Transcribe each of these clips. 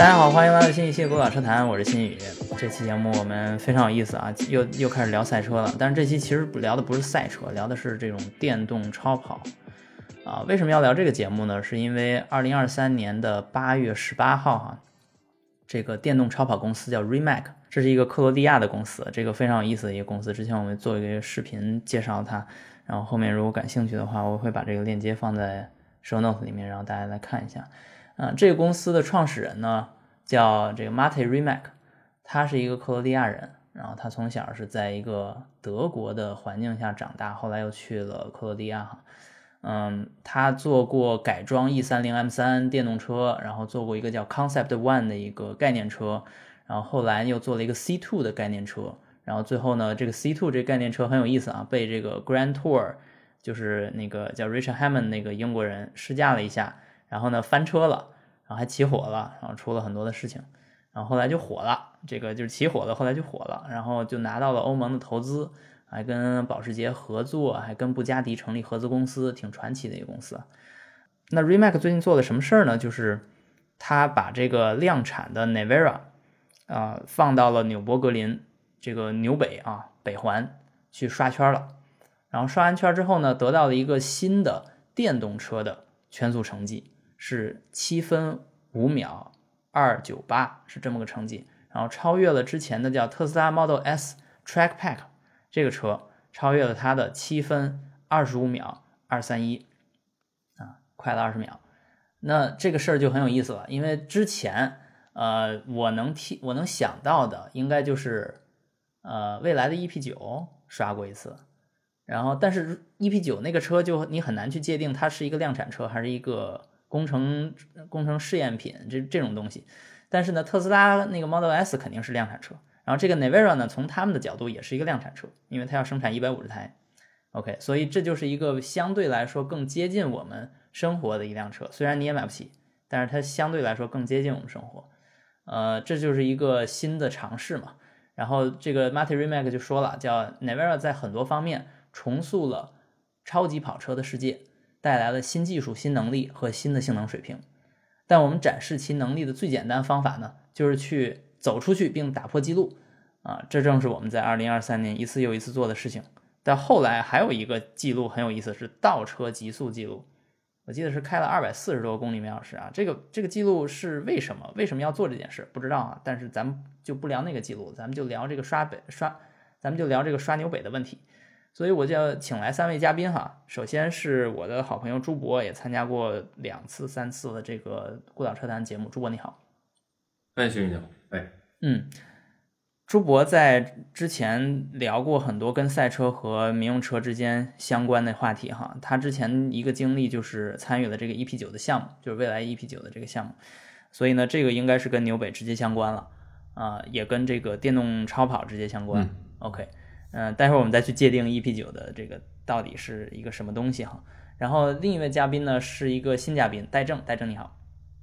大家好，欢迎来到新一期的《孤岛车谈》，我是新宇。这期节目我们非常有意思啊，又又开始聊赛车了。但是这期其实聊的不是赛车，聊的是这种电动超跑啊。为什么要聊这个节目呢？是因为二零二三年的八月十八号哈，这个电动超跑公司叫 Rimac，这是一个克罗地亚的公司，这个非常有意思的一个公司。之前我们做一个视频介绍它，然后后面如果感兴趣的话，我会把这个链接放在 show notes 里面，然后大家来看一下。啊，这个公司的创始人呢叫这个 Mate Rimac，他是一个克罗地亚人，然后他从小是在一个德国的环境下长大，后来又去了克罗地亚。嗯，他做过改装 E 三零 M 三电动车，然后做过一个叫 Concept One 的一个概念车，然后后来又做了一个 C Two 的概念车，然后最后呢，这个 C Two 这概念车很有意思啊，被这个 Grand Tour 就是那个叫 Richard Hammond 那个英国人试驾了一下。然后呢，翻车了，然后还起火了，然后出了很多的事情，然后后来就火了。这个就是起火了，后来就火了，然后就拿到了欧盟的投资，还跟保时捷合作，还跟布加迪成立合资公司，挺传奇的一个公司。那 Rimac 最近做了什么事儿呢？就是他把这个量产的 Nevera 啊放到了纽博格林这个纽北啊北环去刷圈了，然后刷完圈之后呢，得到了一个新的电动车的圈速成绩。是七分五秒二九八，是这么个成绩，然后超越了之前的叫特斯拉 Model S Track Pack 这个车，超越了它的七分二十五秒二三一，啊，快了二十秒。那这个事儿就很有意思了，因为之前呃，我能替我能想到的，应该就是呃，未来的 EP 九刷过一次，然后但是 EP 九那个车就你很难去界定它是一个量产车还是一个。工程工程试验品这这种东西，但是呢，特斯拉那个 Model S 肯定是量产车，然后这个 Nevera 呢，从他们的角度也是一个量产车，因为它要生产一百五十台，OK，所以这就是一个相对来说更接近我们生活的一辆车，虽然你也买不起，但是它相对来说更接近我们生活，呃，这就是一个新的尝试嘛。然后这个 Martin Rimac 就说了，叫 Nevera 在很多方面重塑了超级跑车的世界。带来了新技术、新能力和新的性能水平，但我们展示其能力的最简单方法呢，就是去走出去并打破记录啊！这正是我们在二零二三年一次又一次做的事情。但后来还有一个记录很有意思，是倒车极速记录，我记得是开了二百四十多公里每小时啊！这个这个记录是为什么？为什么要做这件事？不知道啊！但是咱们就不聊那个记录，咱们就聊这个刷北刷，咱们就聊这个刷牛北的问题。所以我就请来三位嘉宾哈，首先是我的好朋友朱博，也参加过两次、三次的这个孤岛车谈节目。朱博你好，哎，徐你好，哎，嗯，朱博在之前聊过很多跟赛车和民用车之间相关的话题哈。他之前一个经历就是参与了这个 EP 九的项目，就是未来 EP 九的这个项目，所以呢，这个应该是跟纽北直接相关了啊，也跟这个电动超跑直接相关。OK。嗯，待会儿我们再去界定 EP 九的这个到底是一个什么东西哈。然后另一位嘉宾呢是一个新嘉宾戴正，戴正你好。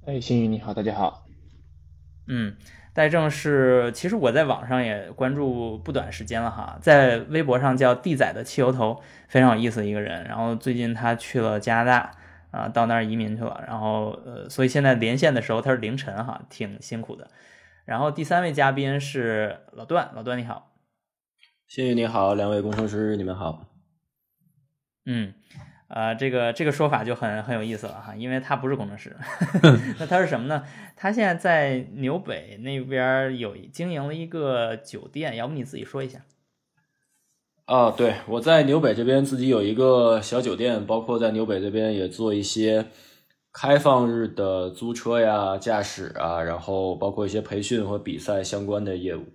哎，新宇你好，大家好。嗯，戴正是其实我在网上也关注不短时间了哈，在微博上叫地仔的汽油头，非常有意思的一个人。然后最近他去了加拿大啊，到那儿移民去了。然后呃，所以现在连线的时候他是凌晨哈，挺辛苦的。然后第三位嘉宾是老段，老段你好。谢谢你好，两位工程师，你们好。嗯，呃，这个这个说法就很很有意思了哈，因为他不是工程师，那他是什么呢？他现在在纽北那边有经营了一个酒店，要不你自己说一下？啊，对，我在纽北这边自己有一个小酒店，包括在纽北这边也做一些开放日的租车呀、驾驶啊，然后包括一些培训和比赛相关的业务。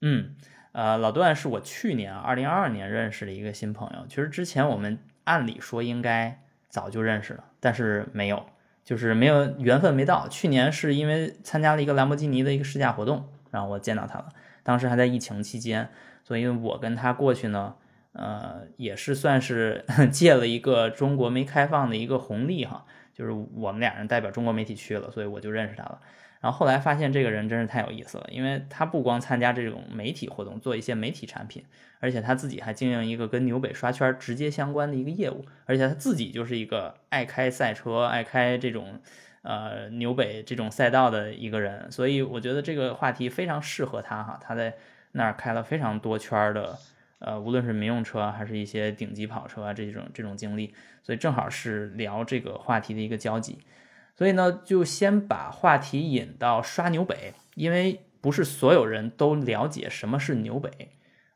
嗯。呃，老段是我去年二零二二年认识的一个新朋友。其实之前我们按理说应该早就认识了，但是没有，就是没有缘分没到。去年是因为参加了一个兰博基尼的一个试驾活动，然后我见到他了。当时还在疫情期间，所以我跟他过去呢，呃，也是算是 借了一个中国没开放的一个红利哈，就是我们俩人代表中国媒体去了，所以我就认识他了。然后后来发现这个人真是太有意思了，因为他不光参加这种媒体活动，做一些媒体产品，而且他自己还经营一个跟纽北刷圈直接相关的一个业务，而且他自己就是一个爱开赛车、爱开这种呃纽北这种赛道的一个人，所以我觉得这个话题非常适合他哈。他在那儿开了非常多圈的，呃，无论是民用车还是一些顶级跑车啊这种这种经历，所以正好是聊这个话题的一个交集。所以呢，就先把话题引到刷牛北，因为不是所有人都了解什么是牛北。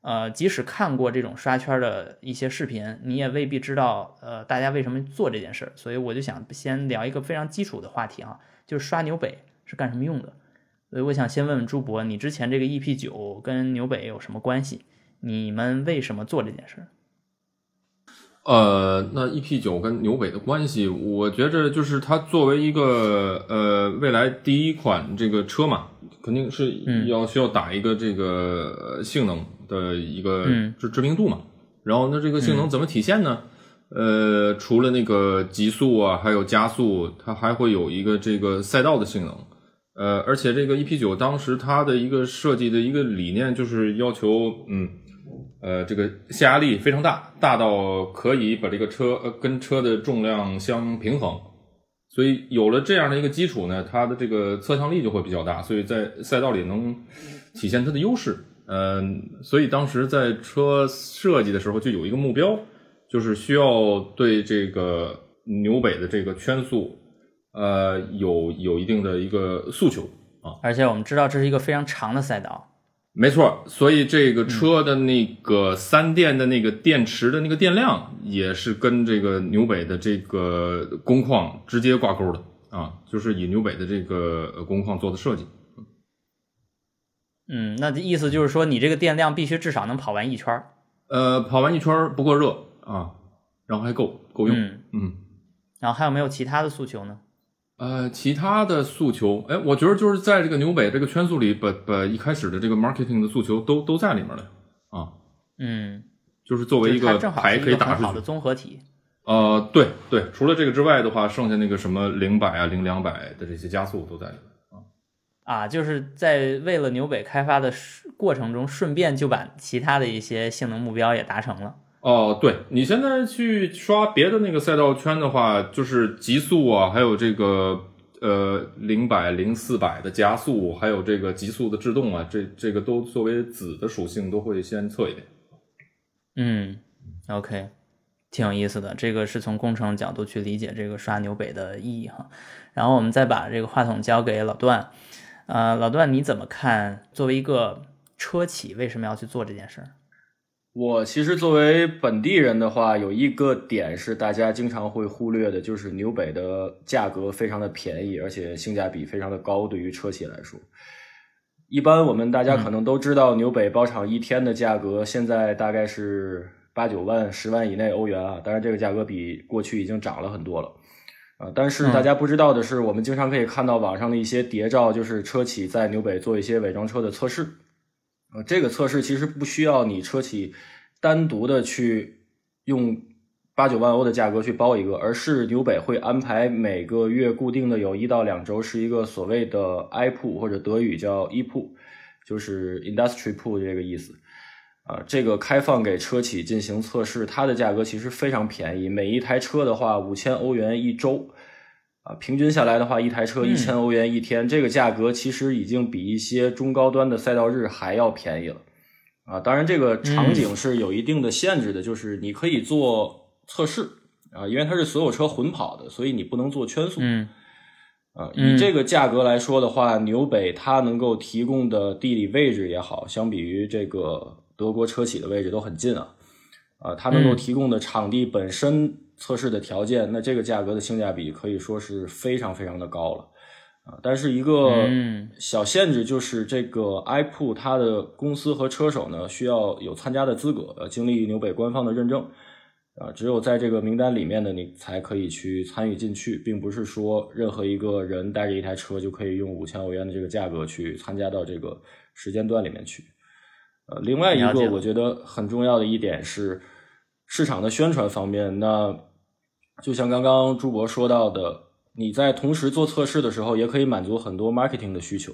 呃，即使看过这种刷圈的一些视频，你也未必知道，呃，大家为什么做这件事儿。所以我就想先聊一个非常基础的话题啊，就是刷牛北是干什么用的。所以我想先问问朱博，你之前这个 EP 九跟牛北有什么关系？你们为什么做这件事儿？呃，那 EP 九跟纽北的关系，我觉着就是它作为一个呃未来第一款这个车嘛，肯定是要需要打一个这个性能。的一个知知名度嘛，然后那这个性能怎么体现呢？呃，除了那个极速啊，还有加速，它还会有一个这个赛道的性能。呃，而且这个 EP 九当时它的一个设计的一个理念就是要求，嗯，呃，这个下压力非常大，大到可以把这个车呃跟车的重量相平衡。所以有了这样的一个基础呢，它的这个侧向力就会比较大，所以在赛道里能体现它的优势。嗯，所以当时在车设计的时候就有一个目标，就是需要对这个纽北的这个圈速，呃，有有一定的一个诉求啊。而且我们知道这是一个非常长的赛道，没错。所以这个车的那个三电的那个电池的那个电量，也是跟这个纽北的这个工况直接挂钩的啊，就是以纽北的这个工况做的设计。嗯，那意思就是说，你这个电量必须至少能跑完一圈儿。呃，跑完一圈儿不过热啊，然后还够够用。嗯，然后还有没有其他的诉求呢？呃，其他的诉求，哎，我觉得就是在这个纽北这个圈速里，把把一开始的这个 marketing 的诉求都都在里面了啊。嗯，就是作为一个牌可以打好的综合体。呃，对对，除了这个之外的话，剩下那个什么零百啊、零两百的这些加速都在里面。啊，就是在为了纽北开发的过程中，顺便就把其他的一些性能目标也达成了。哦，对你现在去刷别的那个赛道圈的话，就是极速啊，还有这个呃零百零四百的加速，还有这个极速的制动啊，这这个都作为子的属性都会先测一遍。嗯，OK，挺有意思的，这个是从工程角度去理解这个刷纽北的意义哈。然后我们再把这个话筒交给老段。呃，老段，你怎么看？作为一个车企，为什么要去做这件事儿？我其实作为本地人的话，有一个点是大家经常会忽略的，就是纽北的价格非常的便宜，而且性价比非常的高。对于车企来说，一般我们大家可能都知道，纽北包场一天的价格现在大概是八九万、十万以内欧元啊。当然，这个价格比过去已经涨了很多了。啊，但是大家不知道的是，我们经常可以看到网上的一些谍照，就是车企在纽北做一些伪装车的测试。啊，这个测试其实不需要你车企单独的去用八九万欧的价格去包一个，而是纽北会安排每个月固定的有一到两周是一个所谓的 i 铺或者德语叫 e 铺，就是 industry 铺这个意思。啊，这个开放给车企进行测试，它的价格其实非常便宜，每一台车的话五千欧元一周，啊，平均下来的话一台车一千欧元一天，这个价格其实已经比一些中高端的赛道日还要便宜了，啊，当然这个场景是有一定的限制的，就是你可以做测试，啊，因为它是所有车混跑的，所以你不能做圈速，嗯，啊，以这个价格来说的话，纽北它能够提供的地理位置也好，相比于这个。德国车企的位置都很近啊，啊，它能够提供的场地本身测试的条件，那这个价格的性价比可以说是非常非常的高了，啊，但是一个小限制就是这个 i p o 它的公司和车手呢需要有参加的资格，呃，经历纽北官方的认证，啊，只有在这个名单里面的你才可以去参与进去，并不是说任何一个人带着一台车就可以用五千欧元的这个价格去参加到这个时间段里面去。呃，另外一个我觉得很重要的一点是市场的宣传方面。那就像刚刚朱博说到的，你在同时做测试的时候，也可以满足很多 marketing 的需求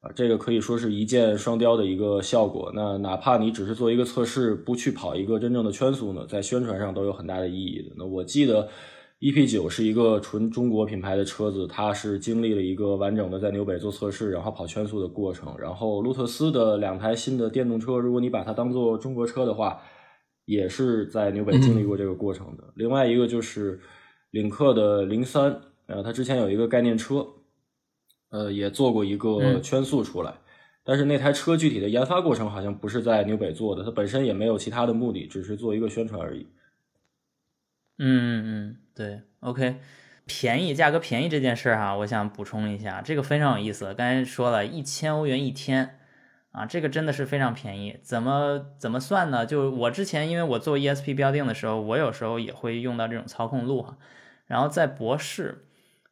啊。这个可以说是一箭双雕的一个效果。那哪怕你只是做一个测试，不去跑一个真正的圈速呢，在宣传上都有很大的意义的。那我记得 EP 九是一个纯中国品牌的车子，它是经历了一个完整的在纽北做测试，然后跑圈速的过程。然后路特斯的两台新的电动车，如果你把它当做中国车的话，也是在纽北经历过这个过程的。另外一个就是领克的零三，呃，它之前有一个概念车，呃，也做过一个圈速出来，但是那台车具体的研发过程好像不是在纽北做的，它本身也没有其他的目的，只是做一个宣传而已。嗯嗯嗯，对，OK，便宜，价格便宜这件事儿哈，我想补充一下，这个非常有意思。刚才说了一千欧元一天啊，这个真的是非常便宜。怎么怎么算呢？就我之前因为我做 ESP 标定的时候，我有时候也会用到这种操控路哈。然后在博世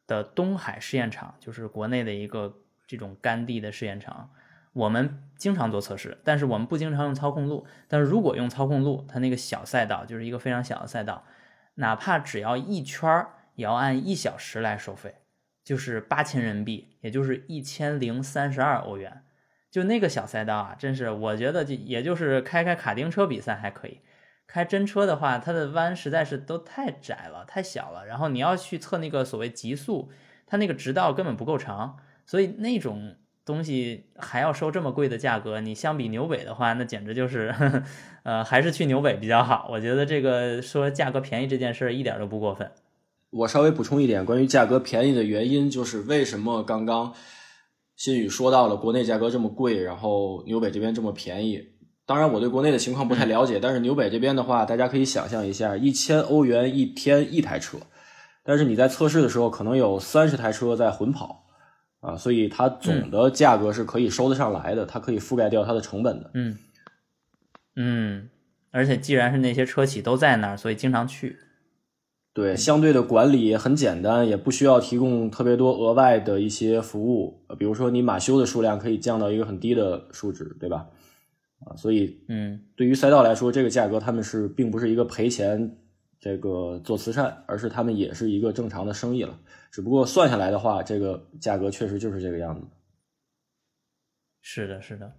的东海试验场，就是国内的一个这种干地的试验场，我们经常做测试，但是我们不经常用操控路。但是如果用操控路，它那个小赛道就是一个非常小的赛道。哪怕只要一圈儿，也要按一小时来收费，就是八千人民币，也就是一千零三十二欧元。就那个小赛道啊，真是我觉得就也就是开开卡丁车比赛还可以，开真车的话，它的弯实在是都太窄了，太小了。然后你要去测那个所谓极速，它那个直道根本不够长，所以那种。东西还要收这么贵的价格，你相比纽北的话，那简直就是，呃，还是去纽北比较好。我觉得这个说价格便宜这件事一点都不过分。我稍微补充一点，关于价格便宜的原因，就是为什么刚刚新宇说到了国内价格这么贵，然后纽北这边这么便宜。当然，我对国内的情况不太了解，但是纽北这边的话，大家可以想象一下，一千欧元一天一台车，但是你在测试的时候，可能有三十台车在混跑。啊，所以它总的价格是可以收得上来的，它可以覆盖掉它的成本的。嗯嗯，而且既然是那些车企都在那儿，所以经常去。对，相对的管理也很简单，也不需要提供特别多额外的一些服务。比如说你马修的数量可以降到一个很低的数值，对吧？啊，所以嗯，对于赛道来说，这个价格他们是并不是一个赔钱。这个做慈善，而是他们也是一个正常的生意了。只不过算下来的话，这个价格确实就是这个样子。是的，是的。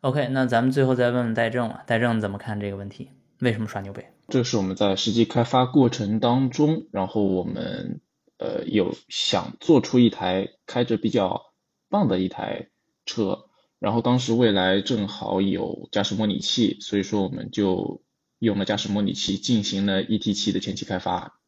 OK，那咱们最后再问问戴正了，戴正怎么看这个问题？为什么刷牛北？这是我们在实际开发过程当中，然后我们呃有想做出一台开着比较棒的一台车，然后当时蔚来正好有驾驶模拟器，所以说我们就。用了驾驶模拟器进行了 ET7 的前期开发，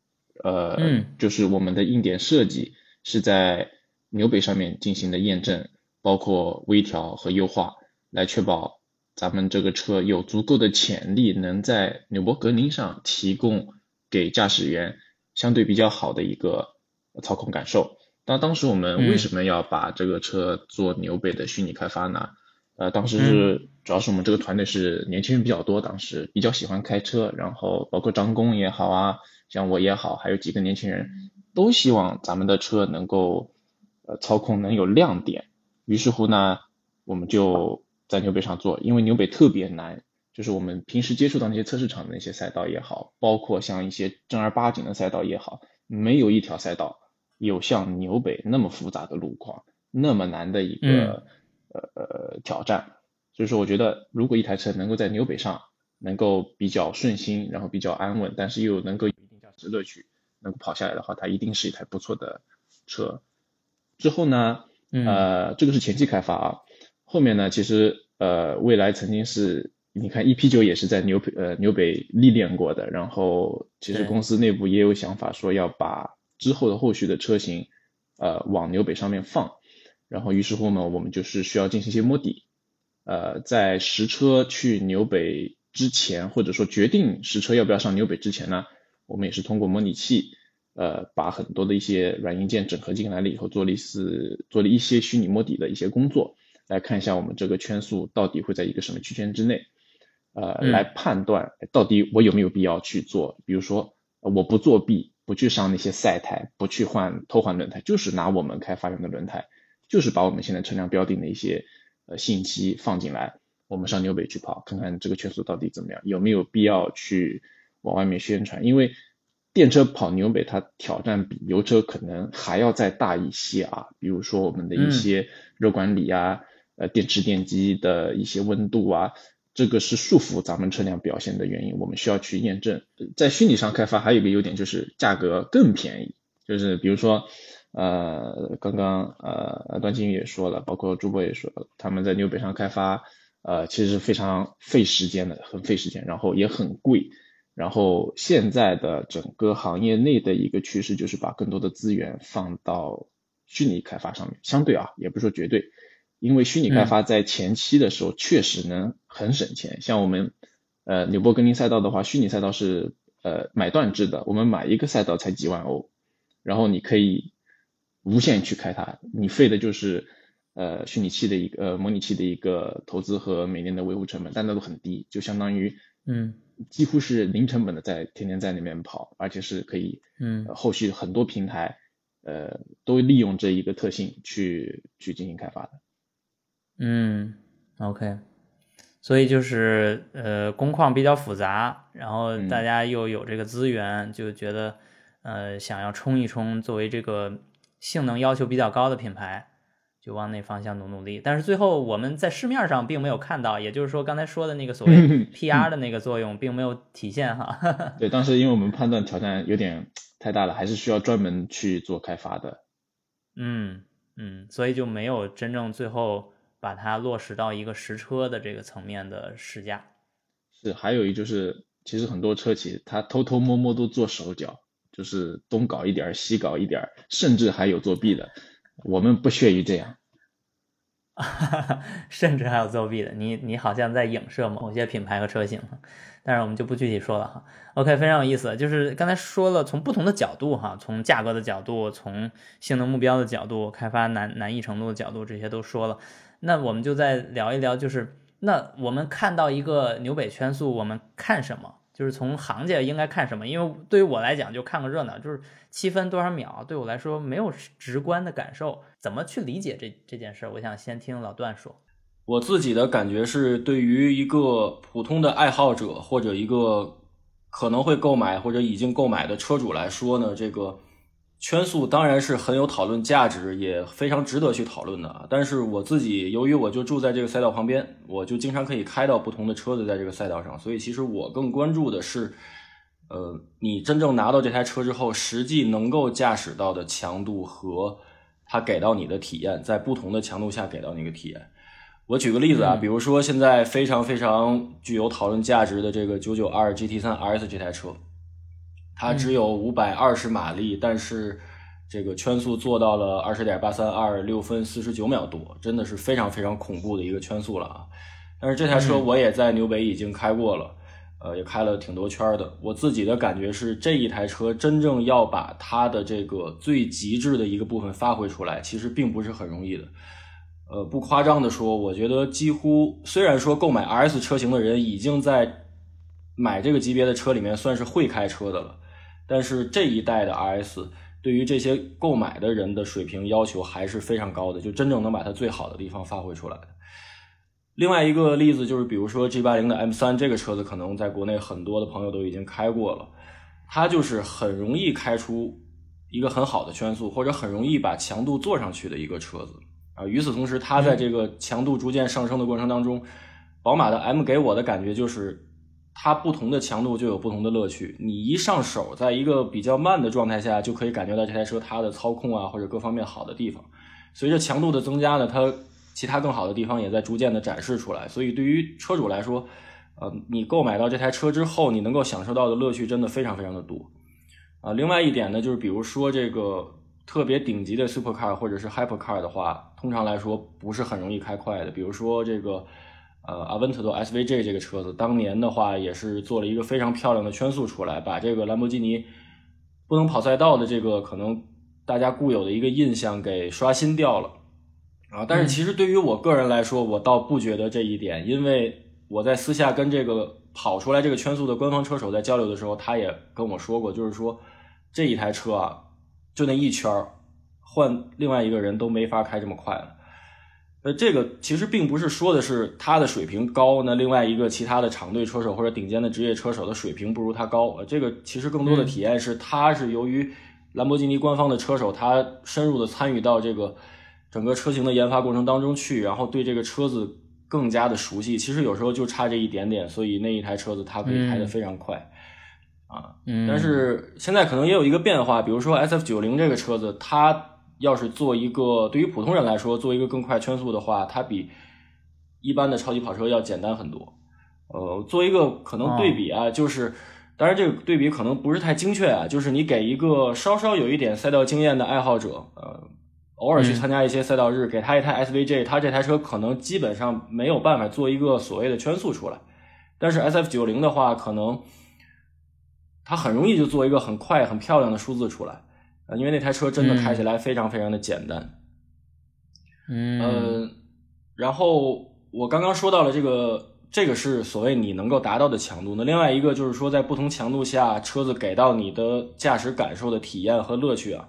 呃，就是我们的硬点设计是在牛北上面进行的验证，包括微调和优化，来确保咱们这个车有足够的潜力，能在纽博格林上提供给驾驶员相对比较好的一个操控感受。那当时我们为什么要把这个车做纽北的虚拟开发呢？呃，当时是主要是我们这个团队是年轻人比较多，当时比较喜欢开车，然后包括张工也好啊，像我也好，还有几个年轻人，都希望咱们的车能够呃操控能有亮点。于是乎呢，我们就在纽北上做，因为纽北特别难，就是我们平时接触到那些测试场的那些赛道也好，包括像一些正儿八经的赛道也好，没有一条赛道有像纽北那么复杂的路况，那么难的一个。呃挑战，所以说我觉得，如果一台车能够在纽北上能够比较顺心，然后比较安稳，但是又能够有一定驾驶乐趣，能够跑下来的话，它一定是一台不错的车。之后呢，呃，这个是前期开发啊，后面呢，其实呃，未来曾经是，你看 EP 九也是在纽北呃纽北历练过的，然后其实公司内部也有想法说要把之后的后续的车型呃往纽北上面放。然后于是乎呢，我们就是需要进行一些摸底，呃，在实车去纽北之前，或者说决定实车要不要上纽北之前呢，我们也是通过模拟器，呃，把很多的一些软硬件整合进来了以后，做了一次做了一些虚拟摸底的一些工作，来看一下我们这个圈速到底会在一个什么区间之内，呃，来判断到底我有没有必要去做，比如说我不作弊，不去上那些赛台，不去换偷换轮胎，就是拿我们开发用的轮胎。就是把我们现在车辆标定的一些呃信息放进来，我们上纽北去跑，看看这个圈速到底怎么样，有没有必要去往外面宣传？因为电车跑纽北，它挑战比油车可能还要再大一些啊。比如说我们的一些热管理啊，呃电池电机的一些温度啊，这个是束缚咱们车辆表现的原因，我们需要去验证。在虚拟上开发还有一个优点就是价格更便宜，就是比如说，呃，刚刚呃段金宇也说了，包括朱博也说了，他们在纽北上开发，呃，其实是非常费时间的，很费时间，然后也很贵。然后现在的整个行业内的一个趋势就是把更多的资源放到虚拟开发上面，相对啊，也不是说绝对。因为虚拟开发在前期的时候确实能很省钱，像我们呃纽博格林赛道的话，虚拟赛道是呃买断制的，我们买一个赛道才几万欧，然后你可以无限去开它，你费的就是呃虚拟器的一个呃模拟器的一个投资和每年的维护成本，但那都很低，就相当于嗯。几乎是零成本的在天天在那边跑，而且是可以嗯。后续很多平台呃都利用这一个特性去去进行开发的。嗯，OK，所以就是呃，工况比较复杂，然后大家又有这个资源，就觉得呃，想要冲一冲，作为这个性能要求比较高的品牌，就往那方向努努力。但是最后我们在市面上并没有看到，也就是说刚才说的那个所谓 PR 的那个作用并没有体现哈。对，当时因为我们判断挑战有点太大了，还是需要专门去做开发的。嗯嗯，所以就没有真正最后。把它落实到一个实车的这个层面的试驾，是还有一就是，其实很多车企它偷偷摸摸都做手脚，就是东搞一点西搞一点甚至还有作弊的。我们不屑于这样，甚至还有作弊的。你你好像在影射某些品牌和车型，但是我们就不具体说了哈。OK，非常有意思，就是刚才说了从不同的角度哈，从价格的角度，从性能目标的角度，开发难难易程度的角度，这些都说了。那我们就再聊一聊，就是那我们看到一个纽北圈速，我们看什么？就是从行家应该看什么？因为对于我来讲，就看个热闹，就是七分多少秒，对我来说没有直观的感受。怎么去理解这这件事？我想先听老段说。我自己的感觉是，对于一个普通的爱好者或者一个可能会购买或者已经购买的车主来说呢，这个。圈速当然是很有讨论价值，也非常值得去讨论的。但是我自己由于我就住在这个赛道旁边，我就经常可以开到不同的车子在这个赛道上，所以其实我更关注的是，呃，你真正拿到这台车之后，实际能够驾驶到的强度和它给到你的体验，在不同的强度下给到那个体验。我举个例子啊，比如说现在非常非常具有讨论价值的这个992 GT3 RS 这台车。它只有五百二十马力，但是这个圈速做到了二十点八三二六分四十九秒多，真的是非常非常恐怖的一个圈速了啊！但是这台车我也在纽北已经开过了，呃，也开了挺多圈的。我自己的感觉是，这一台车真正要把它的这个最极致的一个部分发挥出来，其实并不是很容易的。呃，不夸张的说，我觉得几乎虽然说购买 RS 车型的人已经在买这个级别的车里面算是会开车的了。但是这一代的 RS 对于这些购买的人的水平要求还是非常高的，就真正能把它最好的地方发挥出来的。另外一个例子就是，比如说 G 八零的 M 三这个车子，可能在国内很多的朋友都已经开过了，它就是很容易开出一个很好的圈速，或者很容易把强度做上去的一个车子啊。与此同时，它在这个强度逐渐上升的过程当中，宝马的 M 给我的感觉就是。它不同的强度就有不同的乐趣。你一上手，在一个比较慢的状态下，就可以感觉到这台车它的操控啊，或者各方面好的地方。随着强度的增加呢，它其他更好的地方也在逐渐的展示出来。所以对于车主来说，呃，你购买到这台车之后，你能够享受到的乐趣真的非常非常的多。啊，另外一点呢，就是比如说这个特别顶级的 Supercar 或者是 Hypercar 的话，通常来说不是很容易开快的。比如说这个。呃，阿文特多 SVJ 这个车子，当年的话也是做了一个非常漂亮的圈速出来，把这个兰博基尼不能跑赛道的这个可能大家固有的一个印象给刷新掉了啊。但是其实对于我个人来说，我倒不觉得这一点，因为我在私下跟这个跑出来这个圈速的官方车手在交流的时候，他也跟我说过，就是说这一台车啊，就那一圈换另外一个人都没法开这么快了。呃，这个其实并不是说的是他的水平高，那另外一个其他的厂队车手或者顶尖的职业车手的水平不如他高。呃，这个其实更多的体验是，他是由于兰博基尼官方的车手，他深入的参与到这个整个车型的研发过程当中去，然后对这个车子更加的熟悉。其实有时候就差这一点点，所以那一台车子它可以开得非常快。啊，但是现在可能也有一个变化，比如说 S F 九零这个车子，它要是做一个对于普通人来说做一个更快圈速的话，它比一般的超级跑车要简单很多。呃，做一个可能对比啊，就是当然这个对比可能不是太精确啊，就是你给一个稍稍有一点赛道经验的爱好者，呃，偶尔去参加一些赛道日，给他一台 S V J，他这台车可能基本上没有办法做一个所谓的圈速出来，但是 S F 九零的话，可能。它很容易就做一个很快、很漂亮的数字出来，啊，因为那台车真的开起来非常非常的简单。嗯，然后我刚刚说到了这个，这个是所谓你能够达到的强度。那另外一个就是说，在不同强度下，车子给到你的驾驶感受的体验和乐趣啊，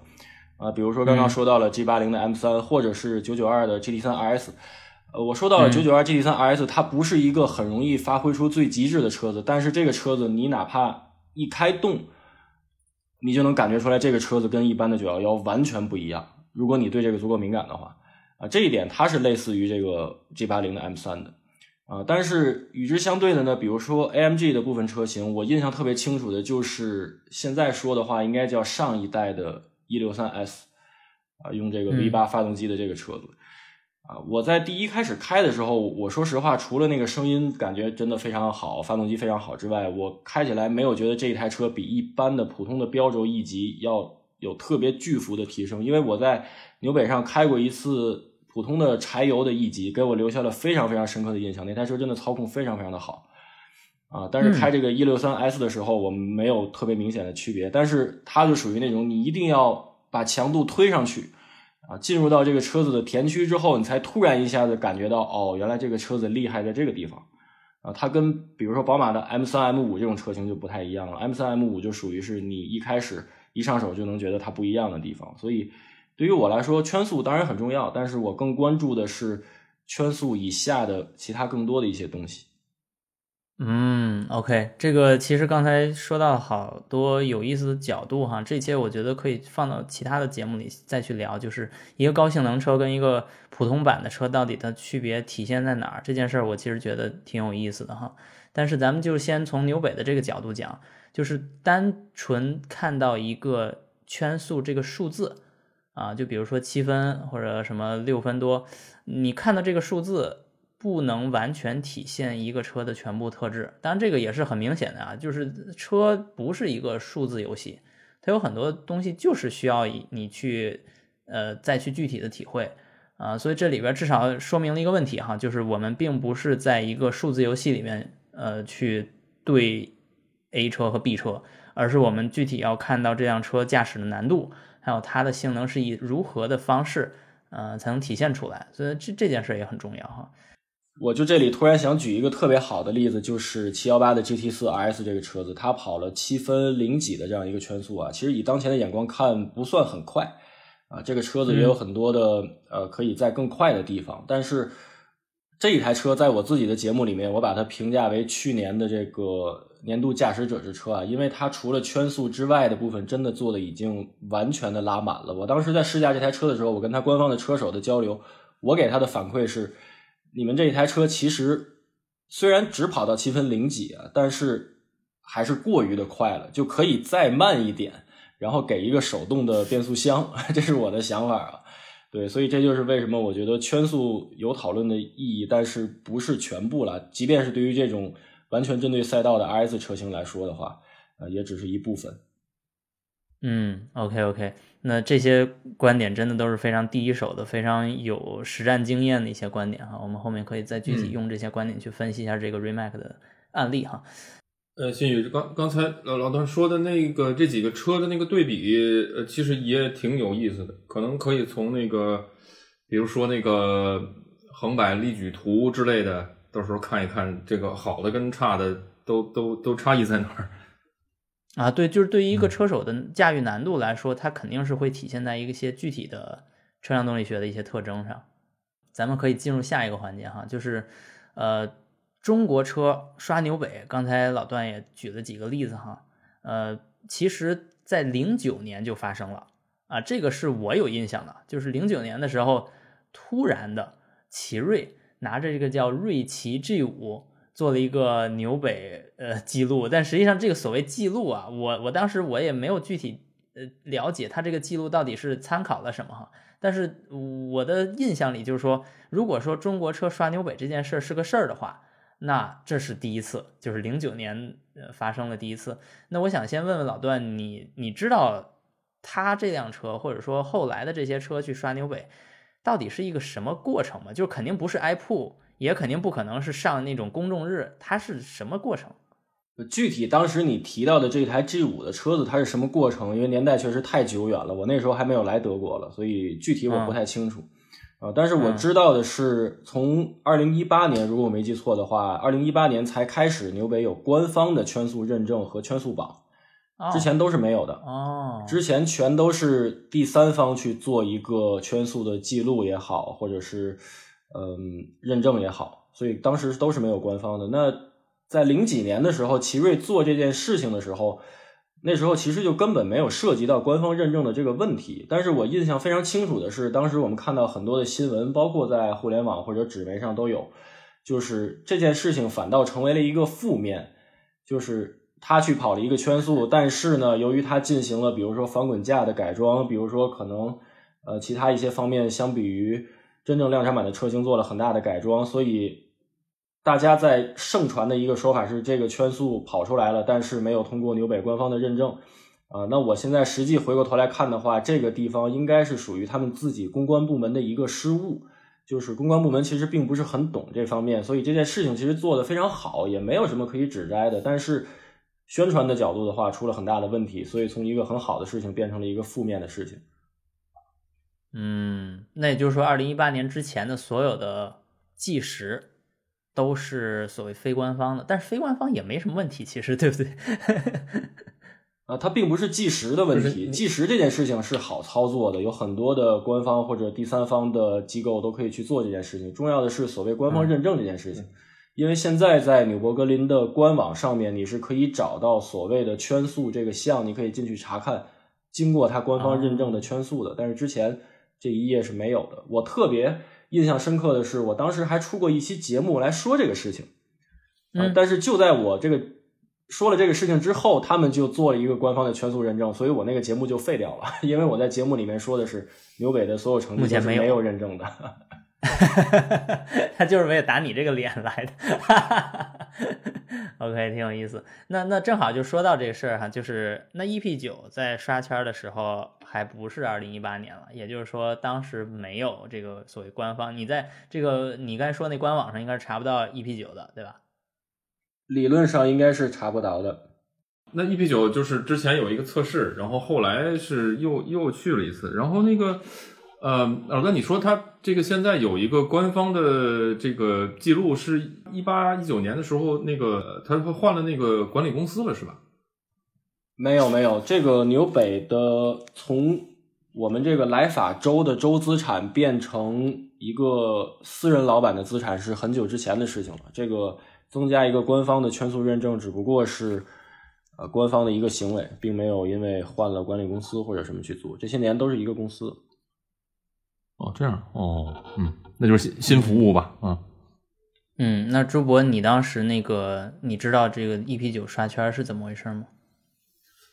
啊，比如说刚刚说到了 G 八零的 M 三，或者是九九二的 GT 三 RS，呃，我说到了九九二 GT 三 RS，它不是一个很容易发挥出最极致的车子，但是这个车子你哪怕一开动，你就能感觉出来这个车子跟一般的九幺幺完全不一样。如果你对这个足够敏感的话，啊，这一点它是类似于这个 G 八零的 M 三的，啊，但是与之相对的呢，比如说 AMG 的部分车型，我印象特别清楚的就是现在说的话，应该叫上一代的 E 六三 S，啊，用这个 V 八发动机的这个车子。啊，我在第一开始开的时候，我说实话，除了那个声音感觉真的非常好，发动机非常好之外，我开起来没有觉得这一台车比一般的普通的标轴 E 级要有特别巨幅的提升。因为我在纽北上开过一次普通的柴油的 E 级，给我留下了非常非常深刻的印象。那台车真的操控非常非常的好啊！但是开这个一六三 S 的时候，我们没有特别明显的区别。但是它就属于那种你一定要把强度推上去。啊，进入到这个车子的田区之后，你才突然一下子感觉到，哦，原来这个车子厉害在这个地方。啊，它跟比如说宝马的 M 三、M 五这种车型就不太一样了。M 三、M 五就属于是你一开始一上手就能觉得它不一样的地方。所以对于我来说，圈速当然很重要，但是我更关注的是圈速以下的其他更多的一些东西。嗯，OK，这个其实刚才说到好多有意思的角度哈，这些我觉得可以放到其他的节目里再去聊，就是一个高性能车跟一个普通版的车到底它区别体现在哪儿这件事儿，我其实觉得挺有意思的哈。但是咱们就先从纽北的这个角度讲，就是单纯看到一个圈速这个数字啊，就比如说七分或者什么六分多，你看到这个数字。不能完全体现一个车的全部特质，当然这个也是很明显的啊，就是车不是一个数字游戏，它有很多东西就是需要你去呃再去具体的体会。啊，所以这里边至少说明了一个问题哈，就是我们并不是在一个数字游戏里面呃去对 A 车和 B 车，而是我们具体要看到这辆车驾驶的难度，还有它的性能是以如何的方式呃才能体现出来，所以这这件事也很重要哈。我就这里突然想举一个特别好的例子，就是七幺八的 GT 四 RS 这个车子，它跑了七分零几的这样一个圈速啊，其实以当前的眼光看不算很快啊。这个车子也有很多的呃可以在更快的地方，但是这一台车在我自己的节目里面，我把它评价为去年的这个年度驾驶者之车啊，因为它除了圈速之外的部分，真的做的已经完全的拉满了。我当时在试驾这台车的时候，我跟他官方的车手的交流，我给他的反馈是。你们这一台车其实虽然只跑到七分零几啊，但是还是过于的快了，就可以再慢一点，然后给一个手动的变速箱，这是我的想法啊。对，所以这就是为什么我觉得圈速有讨论的意义，但是不是全部了。即便是对于这种完全针对赛道的 RS 车型来说的话，呃，也只是一部分。嗯，OK OK。那这些观点真的都是非常第一手的、非常有实战经验的一些观点哈。我们后面可以再具体用这些观点去分析一下这个 Remac 的案例哈。呃，新宇刚刚才老老段说的那个这几个车的那个对比，呃，其实也挺有意思的。可能可以从那个，比如说那个横摆力矩图之类的，到时候看一看这个好的跟差的都都都差异在哪儿。啊，对，就是对于一个车手的驾驭难度来说，它肯定是会体现在一些具体的车辆动力学的一些特征上。咱们可以进入下一个环节哈，就是呃，中国车刷牛北。刚才老段也举了几个例子哈，呃，其实在零九年就发生了啊，这个是我有印象的，就是零九年的时候，突然的奇瑞拿着这个叫瑞奇 G 五做了一个纽北呃记录，但实际上这个所谓记录啊，我我当时我也没有具体呃了解它这个记录到底是参考了什么哈。但是我的印象里就是说，如果说中国车刷纽北这件事是个事儿的话，那这是第一次，就是零九年呃发生了第一次。那我想先问问老段，你你知道他这辆车或者说后来的这些车去刷纽北，到底是一个什么过程吗？就肯定不是挨铺，也肯定不可能是上那种公众日，它是什么过程？具体当时你提到的这台 G 五的车子，它是什么过程？因为年代确实太久远了，我那时候还没有来德国了，所以具体我不太清楚。啊，但是我知道的是，从二零一八年，如果我没记错的话，二零一八年才开始纽北有官方的圈速认证和圈速榜，之前都是没有的。哦，之前全都是第三方去做一个圈速的记录也好，或者是嗯认证也好，所以当时都是没有官方的。那在零几年的时候，奇瑞做这件事情的时候。那时候其实就根本没有涉及到官方认证的这个问题，但是我印象非常清楚的是，当时我们看到很多的新闻，包括在互联网或者纸媒上都有，就是这件事情反倒成为了一个负面，就是他去跑了一个圈速，但是呢，由于他进行了比如说防滚架的改装，比如说可能呃其他一些方面相比于真正量产版的车型做了很大的改装，所以。大家在盛传的一个说法是，这个圈速跑出来了，但是没有通过纽北官方的认证，啊，那我现在实际回过头来看的话，这个地方应该是属于他们自己公关部门的一个失误，就是公关部门其实并不是很懂这方面，所以这件事情其实做得非常好，也没有什么可以指摘的，但是宣传的角度的话出了很大的问题，所以从一个很好的事情变成了一个负面的事情。嗯，那也就是说，二零一八年之前的所有的计时。都是所谓非官方的，但是非官方也没什么问题，其实对不对？啊，它并不是计时的问题，计时这件事情是好操作的，有很多的官方或者第三方的机构都可以去做这件事情。重要的是所谓官方认证这件事情，因为现在在纽博格林的官网上面，你是可以找到所谓的圈速这个项，你可以进去查看经过它官方认证的圈速的，但是之前这一页是没有的。我特别。印象深刻的是，我当时还出过一期节目来说这个事情，嗯，但是就在我这个说了这个事情之后，他们就做了一个官方的全速认证，所以我那个节目就废掉了，因为我在节目里面说的是纽北的所有成绩都是没有认证的，他就是为了打你这个脸来的。OK，挺有意思。那那正好就说到这个事儿哈，就是那 EP 九在刷圈的时候。还不是二零一八年了，也就是说当时没有这个所谓官方。你在这个你刚才说那官网上应该是查不到 EP 九的，对吧？理论上应该是查不到的。那 EP 九就是之前有一个测试，然后后来是又又去了一次。然后那个呃，老哥，你说他这个现在有一个官方的这个记录，是一八一九年的时候，那个他换了那个管理公司了，是吧？没有没有，这个纽北的从我们这个莱法州的州资产变成一个私人老板的资产是很久之前的事情了。这个增加一个官方的圈速认证，只不过是呃官方的一个行为，并没有因为换了管理公司或者什么去做。这些年都是一个公司。哦，这样哦，嗯，那就是新新服务吧，啊，嗯，那朱博，你当时那个你知道这个 EP 九刷圈是怎么回事吗？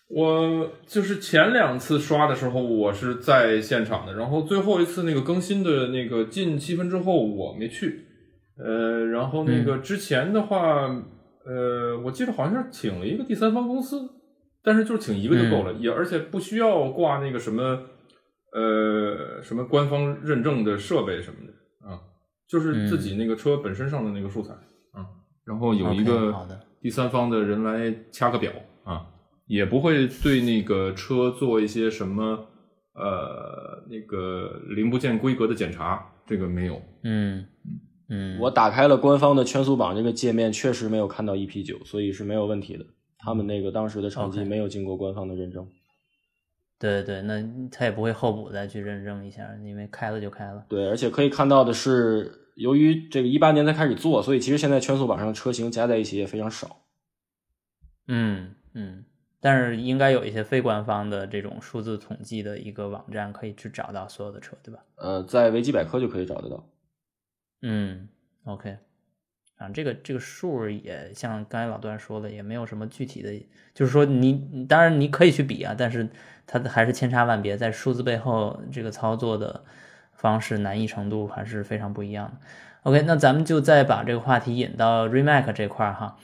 我就是前两次刷的时候，我是在现场的，然后最后一次那个更新的那个近七分之后我没去，呃，然后那个之前的话，呃，我记得好像是请了一个第三方公司，但是就是请一个就够了，也而且不需要挂那个什么，呃，什么官方认证的设备什么的啊，就是自己那个车本身上的那个素材啊，然后有一个第三方的人来掐个表啊。也不会对那个车做一些什么呃那个零部件规格的检查，这个没有。嗯嗯，我打开了官方的圈速榜这个界面，确实没有看到 EP 九，所以是没有问题的。他们那个当时的成绩没有经过官方的认证。对对对，那他也不会后补再去认证一下，因为开了就开了。对，而且可以看到的是，由于这个一八年才开始做，所以其实现在圈速榜上的车型加在一起也非常少。嗯嗯。但是应该有一些非官方的这种数字统计的一个网站，可以去找到所有的车，对吧？呃，在维基百科就可以找得到。嗯 OK，啊，这个这个数也像刚才老段说的，也没有什么具体的，就是说你当然你可以去比啊，但是它还是千差万别，在数字背后这个操作的方式难易程度还是非常不一样的。OK，那咱们就再把这个话题引到 Remac 这块儿哈，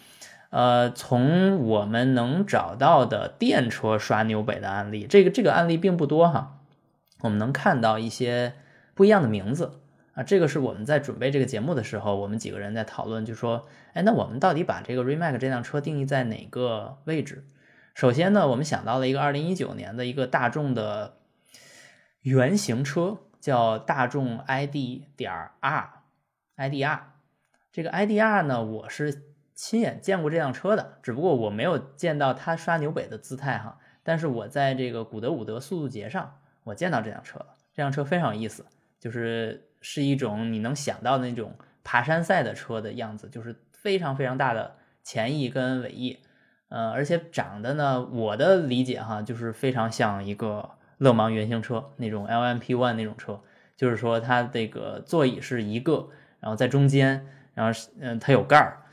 呃，从我们能找到的电车刷纽北的案例，这个这个案例并不多哈，我们能看到一些不一样的名字。啊，这个是我们在准备这个节目的时候，我们几个人在讨论，就说，哎，那我们到底把这个 REMAX 这辆车定义在哪个位置？首先呢，我们想到了一个二零一九年的一个大众的原型车，叫大众 ID 点 R，IDR。这个 IDR 呢，我是亲眼见过这辆车的，只不过我没有见到它刷纽北的姿态哈。但是我在这个古德伍德速度节上，我见到这辆车了。这辆车非常有意思，就是。是一种你能想到的那种爬山赛的车的样子，就是非常非常大的前翼跟尾翼，呃，而且长得呢，我的理解哈，就是非常像一个勒芒原型车那种 LMP one 那种车，就是说它这个座椅是一个，然后在中间，然后嗯，它有盖儿，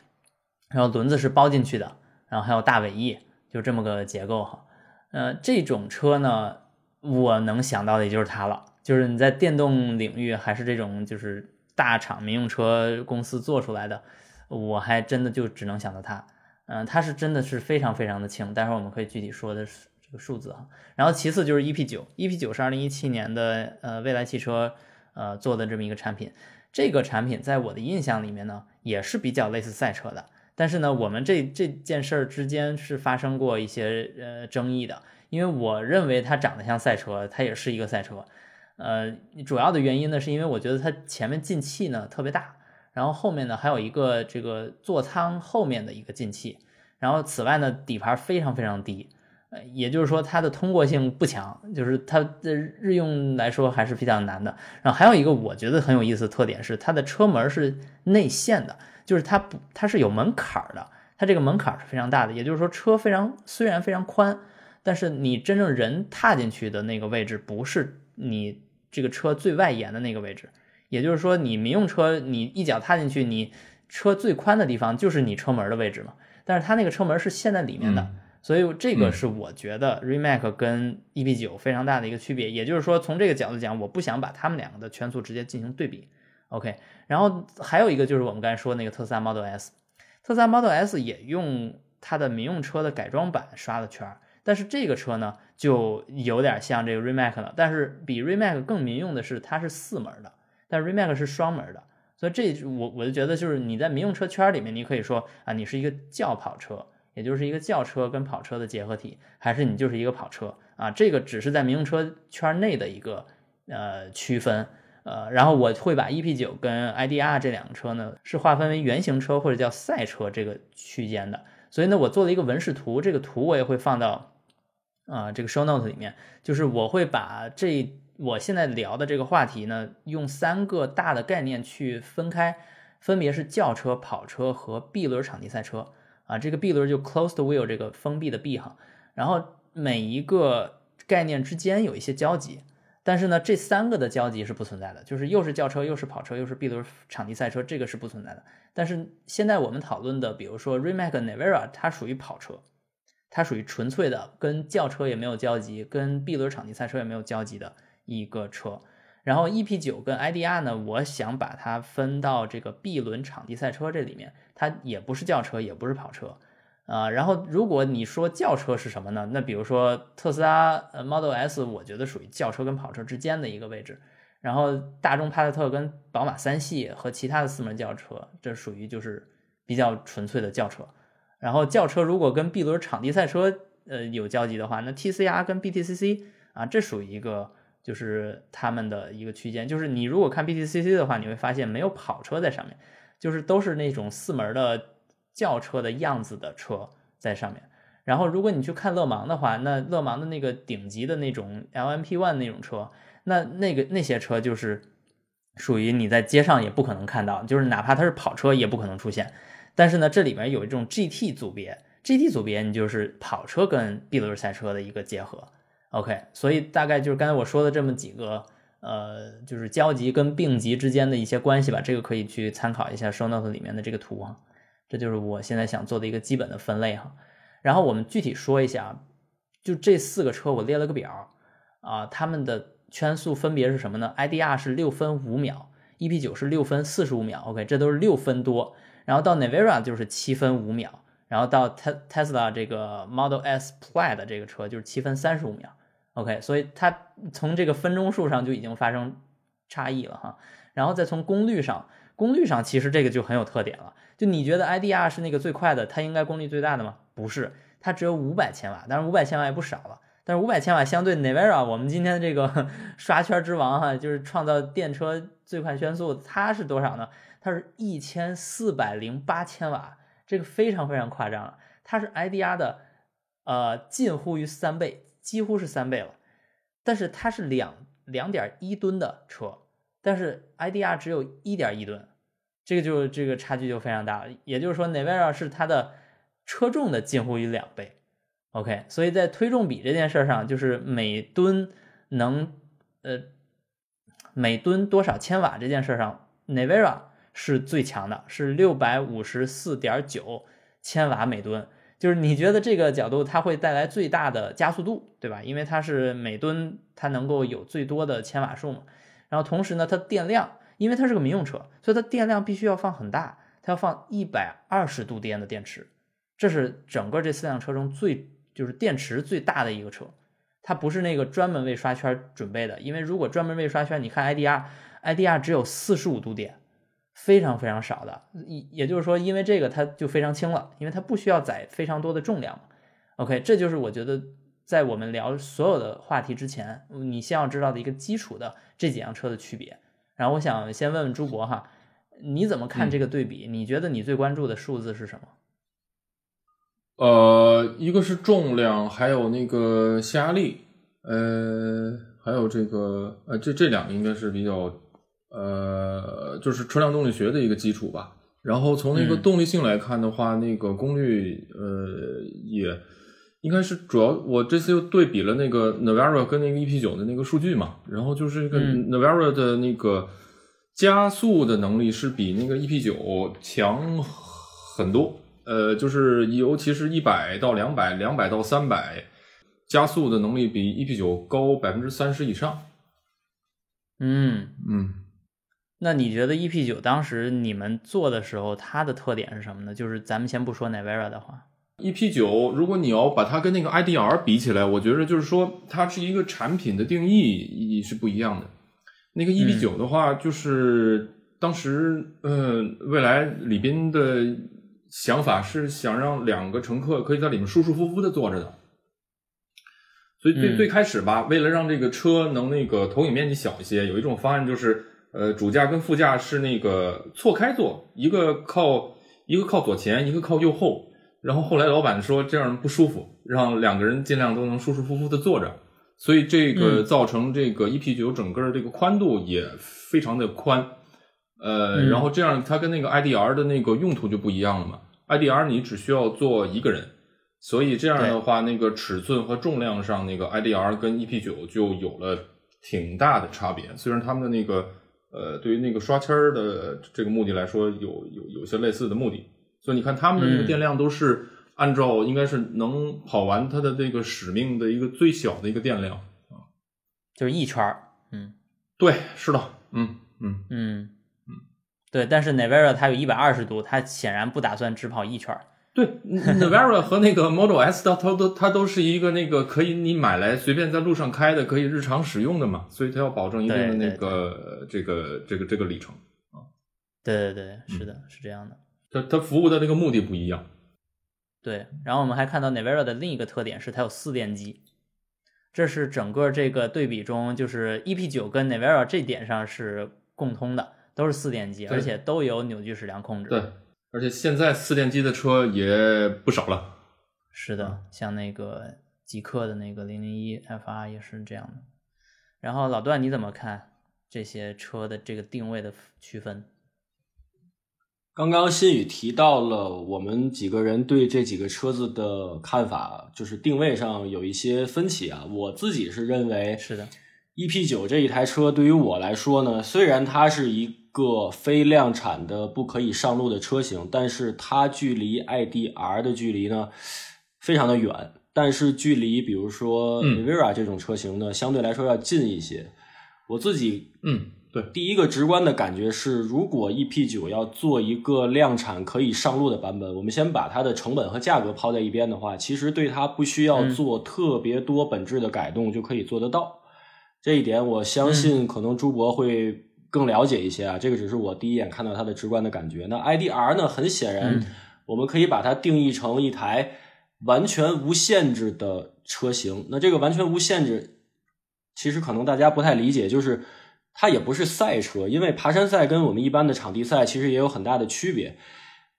然后轮子是包进去的，然后还有大尾翼，就这么个结构哈，呃，这种车呢，我能想到的也就是它了。就是你在电动领域，还是这种就是大厂民用车公司做出来的，我还真的就只能想到它。嗯，它是真的是非常非常的轻，待会儿我们可以具体说的这个数字哈。然后其次就是 EP 九，EP 九是二零一七年的呃蔚来汽车呃做的这么一个产品。这个产品在我的印象里面呢，也是比较类似赛车的。但是呢，我们这这件事儿之间是发生过一些呃争议的，因为我认为它长得像赛车，它也是一个赛车。呃，主要的原因呢，是因为我觉得它前面进气呢特别大，然后后面呢还有一个这个座舱后面的一个进气，然后此外呢底盘非常非常低，呃，也就是说它的通过性不强，就是它的日用来说还是比较难的。然后还有一个我觉得很有意思的特点是它的车门是内陷的，就是它不它是有门槛的，它这个门槛是非常大的，也就是说车非常虽然非常宽，但是你真正人踏进去的那个位置不是你。这个车最外沿的那个位置，也就是说，你民用车你一脚踏进去，你车最宽的地方就是你车门的位置嘛。但是它那个车门是陷在里面的，所以这个是我觉得 Remac 跟 EB9 非常大的一个区别。也就是说，从这个角度讲，我不想把他们两个的圈速直接进行对比。OK，然后还有一个就是我们刚才说那个特斯拉 Model S，特斯拉 Model S 也用它的民用车的改装版刷了圈。但是这个车呢，就有点像这个 Remac 了，但是比 Remac 更民用的是，它是四门的，但 Remac 是双门的，所以这我我就觉得就是你在民用车圈里面，你可以说啊，你是一个轿跑车，也就是一个轿车跟跑车的结合体，还是你就是一个跑车啊？这个只是在民用车圈内的一个呃区分，呃，然后我会把 EP9 跟 IDR 这两个车呢，是划分为原型车或者叫赛车这个区间的，所以呢，我做了一个纹饰图，这个图我也会放到。啊，这个 show note 里面，就是我会把这我现在聊的这个话题呢，用三个大的概念去分开，分别是轿车、跑车和 B 轮场地赛车。啊，这个 B 轮就 closed wheel 这个封闭的 B 哈，然后每一个概念之间有一些交集，但是呢，这三个的交集是不存在的，就是又是轿车，又是跑车，又是 B 轮场地赛车，这个是不存在的。但是现在我们讨论的，比如说 Rimac Nevera，它属于跑车。它属于纯粹的，跟轿车也没有交集，跟 B 轮场地赛车也没有交集的一个车。然后 EP9 跟 IDR 呢，我想把它分到这个 B 轮场地赛车这里面，它也不是轿车，也不是跑车啊。然后如果你说轿车是什么呢？那比如说特斯拉 Model S，我觉得属于轿车跟跑车之间的一个位置。然后大众帕萨特跟宝马三系和其他的四门轿车，这属于就是比较纯粹的轿车。然后轿车如果跟 B 轮场地赛车呃有交集的话，那 TCR 跟 BTCC 啊，这属于一个就是他们的一个区间。就是你如果看 BTCC 的话，你会发现没有跑车在上面，就是都是那种四门的轿车的样子的车在上面。然后如果你去看勒芒的话，那勒芒的那个顶级的那种 LMP one 那种车，那那个那些车就是属于你在街上也不可能看到，就是哪怕它是跑车也不可能出现。但是呢，这里面有一种 GT 组别，GT 组别你就是跑车跟 B 轮赛车的一个结合。OK，所以大概就是刚才我说的这么几个呃，就是交集跟并集之间的一些关系吧，这个可以去参考一下 show note 里面的这个图哈。这就是我现在想做的一个基本的分类哈。然后我们具体说一下，就这四个车我列了个表啊，它们的圈速分别是什么呢？IDR 是六分五秒，EP 九是六分四十五秒，OK，这都是六分多。然后到 Navera 就是七分五秒，然后到 Tesla 这个 Model S Plaid 这个车就是七分三十五秒，OK，所以它从这个分钟数上就已经发生差异了哈。然后再从功率上，功率上其实这个就很有特点了。就你觉得 IDR 是那个最快的，它应该功率最大的吗？不是，它只有五百千瓦，但是五百千瓦也不少了。但是五百千瓦相对 Navara，我们今天这个 刷圈之王哈，就是创造电车最快圈速，它是多少呢？它是一千四百零八千瓦，这个非常非常夸张了。它是 IDR 的呃近乎于三倍，几乎是三倍了。但是它是两两点一吨的车，但是 IDR 只有一点一吨。这个就这个差距就非常大了，也就是说，Navara 是它的车重的近乎于两倍，OK，所以在推重比这件事上，就是每吨能呃每吨多少千瓦这件事上，Navara 是最强的，是六百五十四点九千瓦每吨，就是你觉得这个角度它会带来最大的加速度，对吧？因为它是每吨它能够有最多的千瓦数嘛，然后同时呢，它电量。因为它是个民用车，所以它电量必须要放很大，它要放一百二十度电的电池，这是整个这四辆车中最就是电池最大的一个车，它不是那个专门为刷圈准备的，因为如果专门为刷圈，你看 IDR，IDR 只有四十五度电，非常非常少的，也也就是说，因为这个它就非常轻了，因为它不需要载非常多的重量。OK，这就是我觉得在我们聊所有的话题之前，你先要知道的一个基础的这几辆车的区别。然后我想先问问朱博哈，你怎么看这个对比？你觉得你最关注的数字是什么？呃，一个是重量，还有那个下压力，呃，还有这个呃，这这两个应该是比较呃，就是车辆动力学的一个基础吧。然后从那个动力性来看的话，那个功率呃也应该是主要。我这次又对比了那个 Navara 跟那个 EP 九的那个数据嘛，然后就是这个 Navara 的那个加速的能力是比那个 EP 九强很多。呃，就是尤其是一百到两百、两百到三百，加速的能力比 EP 九高百分之三十以上。嗯嗯，那你觉得 EP 九当时你们做的时候，它的特点是什么呢？就是咱们先不说 Navera 的话，EP 九如果你要把它跟那个 IDR 比起来，我觉得就是说它是一个产品的定义是不一样的。那个 EP 九的话，就是当时呃，未来李斌的。想法是想让两个乘客可以在里面舒舒服服的坐着的，所以最最开始吧，为了让这个车能那个投影面积小一些，有一种方案就是，呃，主驾跟副驾是那个错开坐，一个靠一个靠左前，一个靠右后。然后后来老板说这样不舒服，让两个人尽量都能舒舒服服的坐着，所以这个造成这个 EP 九整个这个宽度也非常的宽。呃，然后这样它跟那个 IDR 的那个用途就不一样了嘛。IDR 你只需要做一个人，所以这样的话，那个尺寸和重量上，那个 IDR 跟 EP 九就有了挺大的差别。虽然他们的那个呃，对于那个刷签儿的这个目的来说，有有有些类似的目的。所以你看他们的那个电量都是按照应该是能跑完它的这个使命的一个最小的一个电量啊，就是一圈儿。嗯，对，是的，嗯嗯嗯。对，但是 Navara 它有一百二十度，它显然不打算只跑一圈儿。对，Navara 和那个 Model S 它它都它都是一个那个可以你买来随便在路上开的，可以日常使用的嘛，所以它要保证一定的那个这个这个这个里程啊。对对对，是的，是这样的。它它服务的那个目的不一样。对，然后我们还看到 Navara 的另一个特点是它有四电机，这是整个这个对比中，就是 EP 九跟 Navara 这点上是共通的。都是四电机，而且都有扭矩矢量控制。对，而且现在四电机的车也不少了。是的，像那个极客的那个零零一 FR 也是这样的。然后老段你怎么看这些车的这个定位的区分？刚刚新宇提到了我们几个人对这几个车子的看法，就是定位上有一些分歧啊。我自己是认为是的。EP 九这一台车对于我来说呢，虽然它是一个非量产的不可以上路的车型，但是它距离 IDR 的距离呢非常的远，但是距离比如说 Navera 这种车型呢，相对来说要近一些。我自己嗯，对，第一个直观的感觉是，如果 EP 九要做一个量产可以上路的版本，我们先把它的成本和价格抛在一边的话，其实对它不需要做特别多本质的改动就可以做得到。这一点我相信可能朱博会更了解一些啊，这个只是我第一眼看到它的直观的感觉。那 IDR 呢，很显然我们可以把它定义成一台完全无限制的车型。那这个完全无限制，其实可能大家不太理解，就是它也不是赛车，因为爬山赛跟我们一般的场地赛其实也有很大的区别。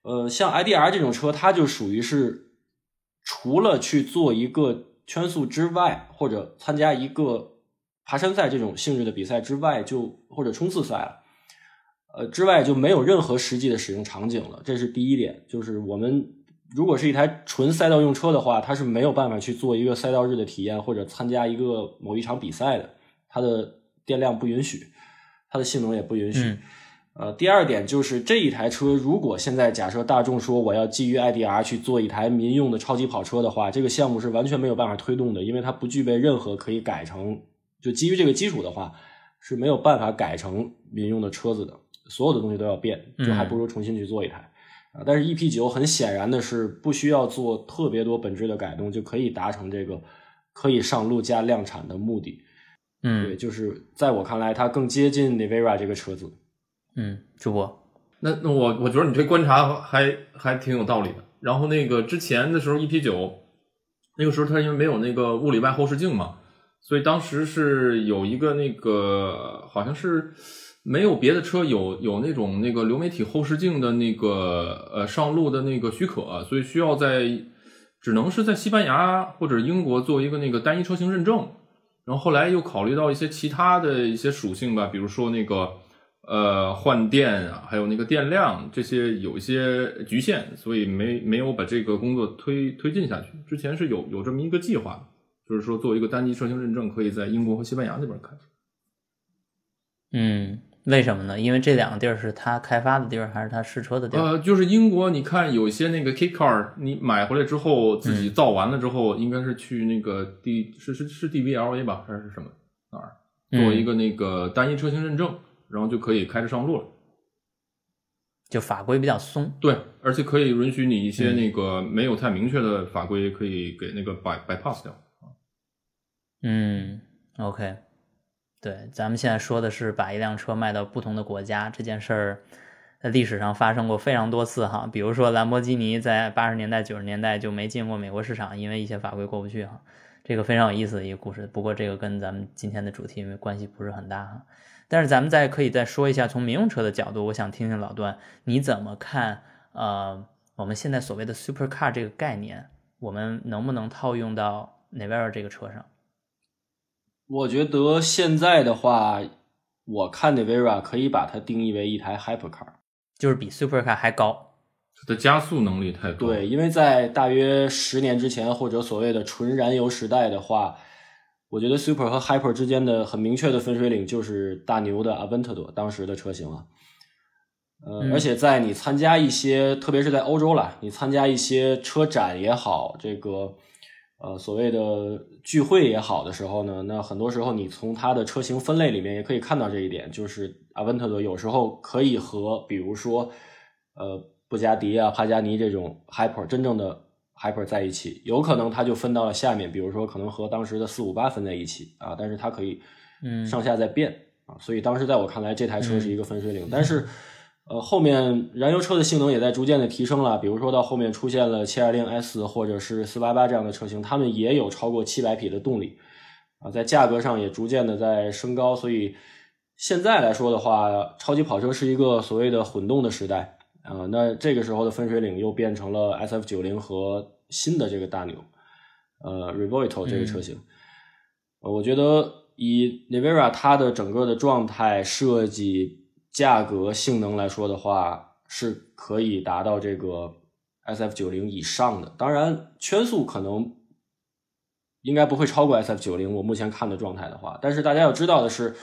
呃，像 IDR 这种车，它就属于是除了去做一个圈速之外，或者参加一个。爬山赛这种性质的比赛之外，就或者冲刺赛了，呃，之外就没有任何实际的使用场景了。这是第一点，就是我们如果是一台纯赛道用车的话，它是没有办法去做一个赛道日的体验或者参加一个某一场比赛的，它的电量不允许，它的性能也不允许。呃，第二点就是这一台车，如果现在假设大众说我要基于 IDR 去做一台民用的超级跑车的话，这个项目是完全没有办法推动的，因为它不具备任何可以改成。就基于这个基础的话，是没有办法改成民用的车子的，所有的东西都要变，就还不如重新去做一台啊。但是 EP 九很显然的是不需要做特别多本质的改动，就可以达成这个可以上路加量产的目的。嗯，对，就是在我看来，它更接近 Navera 这个车子。嗯，主播，那那我我觉得你这观察还还挺有道理的。然后那个之前的时候 EP 九，那个时候它因为没有那个物理外后视镜嘛。所以当时是有一个那个，好像是没有别的车有有那种那个流媒体后视镜的那个呃上路的那个许可，所以需要在只能是在西班牙或者英国做一个那个单一车型认证。然后后来又考虑到一些其他的一些属性吧，比如说那个呃换电啊，还有那个电量这些有一些局限，所以没没有把这个工作推推进下去。之前是有有这么一个计划。就是说，做一个单机车型认证，可以在英国和西班牙那边开。嗯，为什么呢？因为这两个地儿是他开发的地儿，还是他试车的地儿？呃，就是英国，你看有些那个 K car，你买回来之后自己造完了之后，应该是去那个 D 是是是 DVLA 吧，还是什么哪儿做一个那个单一车型认证，然后就可以开着上路了。就法规比较松，对，而且可以允许你一些那个没有太明确的法规，可以给那个 by bypass 掉。嗯，OK，对，咱们现在说的是把一辆车卖到不同的国家这件事儿，在历史上发生过非常多次哈。比如说兰博基尼在八十年代、九十年代就没进过美国市场，因为一些法规过不去哈。这个非常有意思的一个故事。不过这个跟咱们今天的主题因为关系不是很大哈。但是咱们再可以再说一下，从民用车的角度，我想听听老段你怎么看？呃，我们现在所谓的 super car 这个概念，我们能不能套用到 Navera 这个车上？我觉得现在的话，我看的 Vera 可以把它定义为一台 hypercar，就是比 supercar 还高，它的加速能力太高。对，因为在大约十年之前，或者所谓的纯燃油时代的话，我觉得 super 和 hyper 之间的很明确的分水岭就是大牛的 Aventador 当时的车型了。呃，而且在你参加一些，特别是在欧洲啦，你参加一些车展也好，这个。呃，所谓的聚会也好的时候呢，那很多时候你从它的车型分类里面也可以看到这一点，就是阿文特的有时候可以和比如说呃布加迪啊、帕加尼这种 hyper 真正的 hyper 在一起，有可能它就分到了下面，比如说可能和当时的四五八分在一起啊，但是它可以嗯上下在变啊，所以当时在我看来这台车是一个分水岭，但是。呃，后面燃油车的性能也在逐渐的提升了，比如说到后面出现了 720S 或者是488这样的车型，它们也有超过700匹的动力，啊，在价格上也逐渐的在升高，所以现在来说的话，超级跑车是一个所谓的混动的时代，啊，那这个时候的分水岭又变成了 SF90 和新的这个大牛，呃，Revolt 这个车型，呃，我觉得以 Navera 它的整个的状态设计。价格性能来说的话，是可以达到这个 SF 九零以上的。当然，圈速可能应该不会超过 SF 九零。我目前看的状态的话，但是大家要知道的是，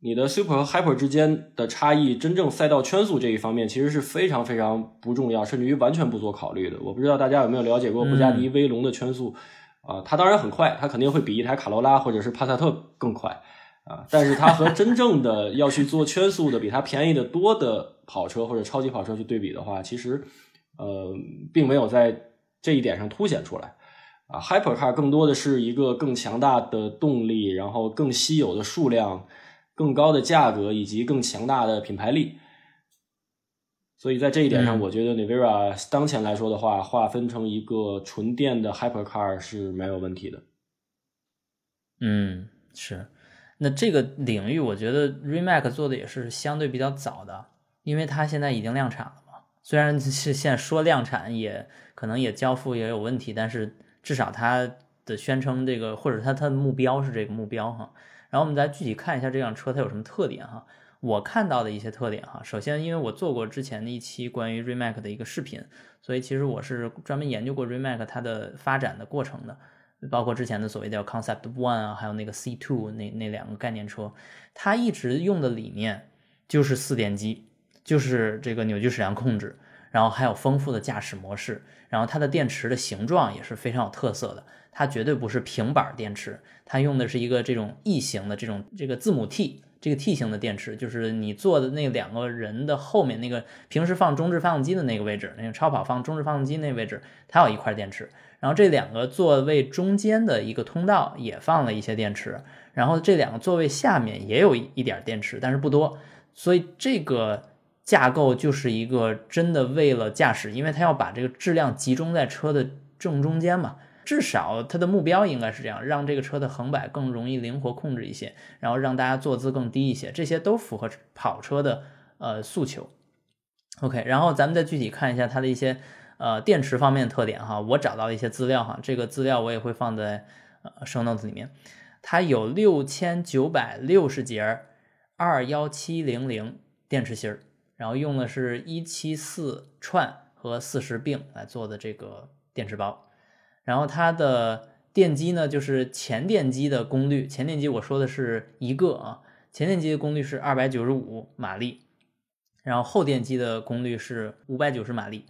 你的 Super 和 Hyper 之间的差异，真正赛道圈速这一方面其实是非常非常不重要，甚至于完全不做考虑的。我不知道大家有没有了解过布加迪威龙的圈速啊？它当然很快，它肯定会比一台卡罗拉或者是帕萨特更快啊，但是它和真正的 要去做圈速的比它便宜的多的跑车或者超级跑车去对比的话，其实呃，并没有在这一点上凸显出来。啊，Hypercar 更多的是一个更强大的动力，然后更稀有的数量、更高的价格以及更强大的品牌力。所以在这一点上，我觉得 Navera 当前来说的话，划分成一个纯电的 Hypercar 是没有问题的。嗯，是。那这个领域，我觉得 Rimac 做的也是相对比较早的，因为它现在已经量产了嘛。虽然是现在说量产，也可能也交付也有问题，但是。至少它的宣称这个，或者它它的目标是这个目标哈。然后我们再具体看一下这辆车它有什么特点哈。我看到的一些特点哈，首先因为我做过之前的一期关于 Rimac 的一个视频，所以其实我是专门研究过 Rimac 它的发展的过程的，包括之前的所谓的 Concept One 啊，还有那个 C Two 那那两个概念车，它一直用的理念就是四电机，就是这个扭矩矢量控制。然后还有丰富的驾驶模式，然后它的电池的形状也是非常有特色的，它绝对不是平板电池，它用的是一个这种异形的这种这个字母 T 这个 T 型的电池，就是你坐的那两个人的后面那个平时放中置发动机的那个位置，那个超跑放中置发动机那位置，它有一块电池，然后这两个座位中间的一个通道也放了一些电池，然后这两个座位下面也有一点电池，但是不多，所以这个。架构就是一个真的为了驾驶，因为它要把这个质量集中在车的正中间嘛。至少它的目标应该是这样，让这个车的横摆更容易灵活控制一些，然后让大家坐姿更低一些，这些都符合跑车的呃诉求。OK，然后咱们再具体看一下它的一些呃电池方面的特点哈。我找到了一些资料哈，这个资料我也会放在呃 show notes 里面。它有六千九百六十节二幺七零零电池芯儿。然后用的是一七四串和四十并来做的这个电池包，然后它的电机呢，就是前电机的功率，前电机我说的是一个啊，前电机的功率是二百九十五马力，然后后电机的功率是五百九十马力，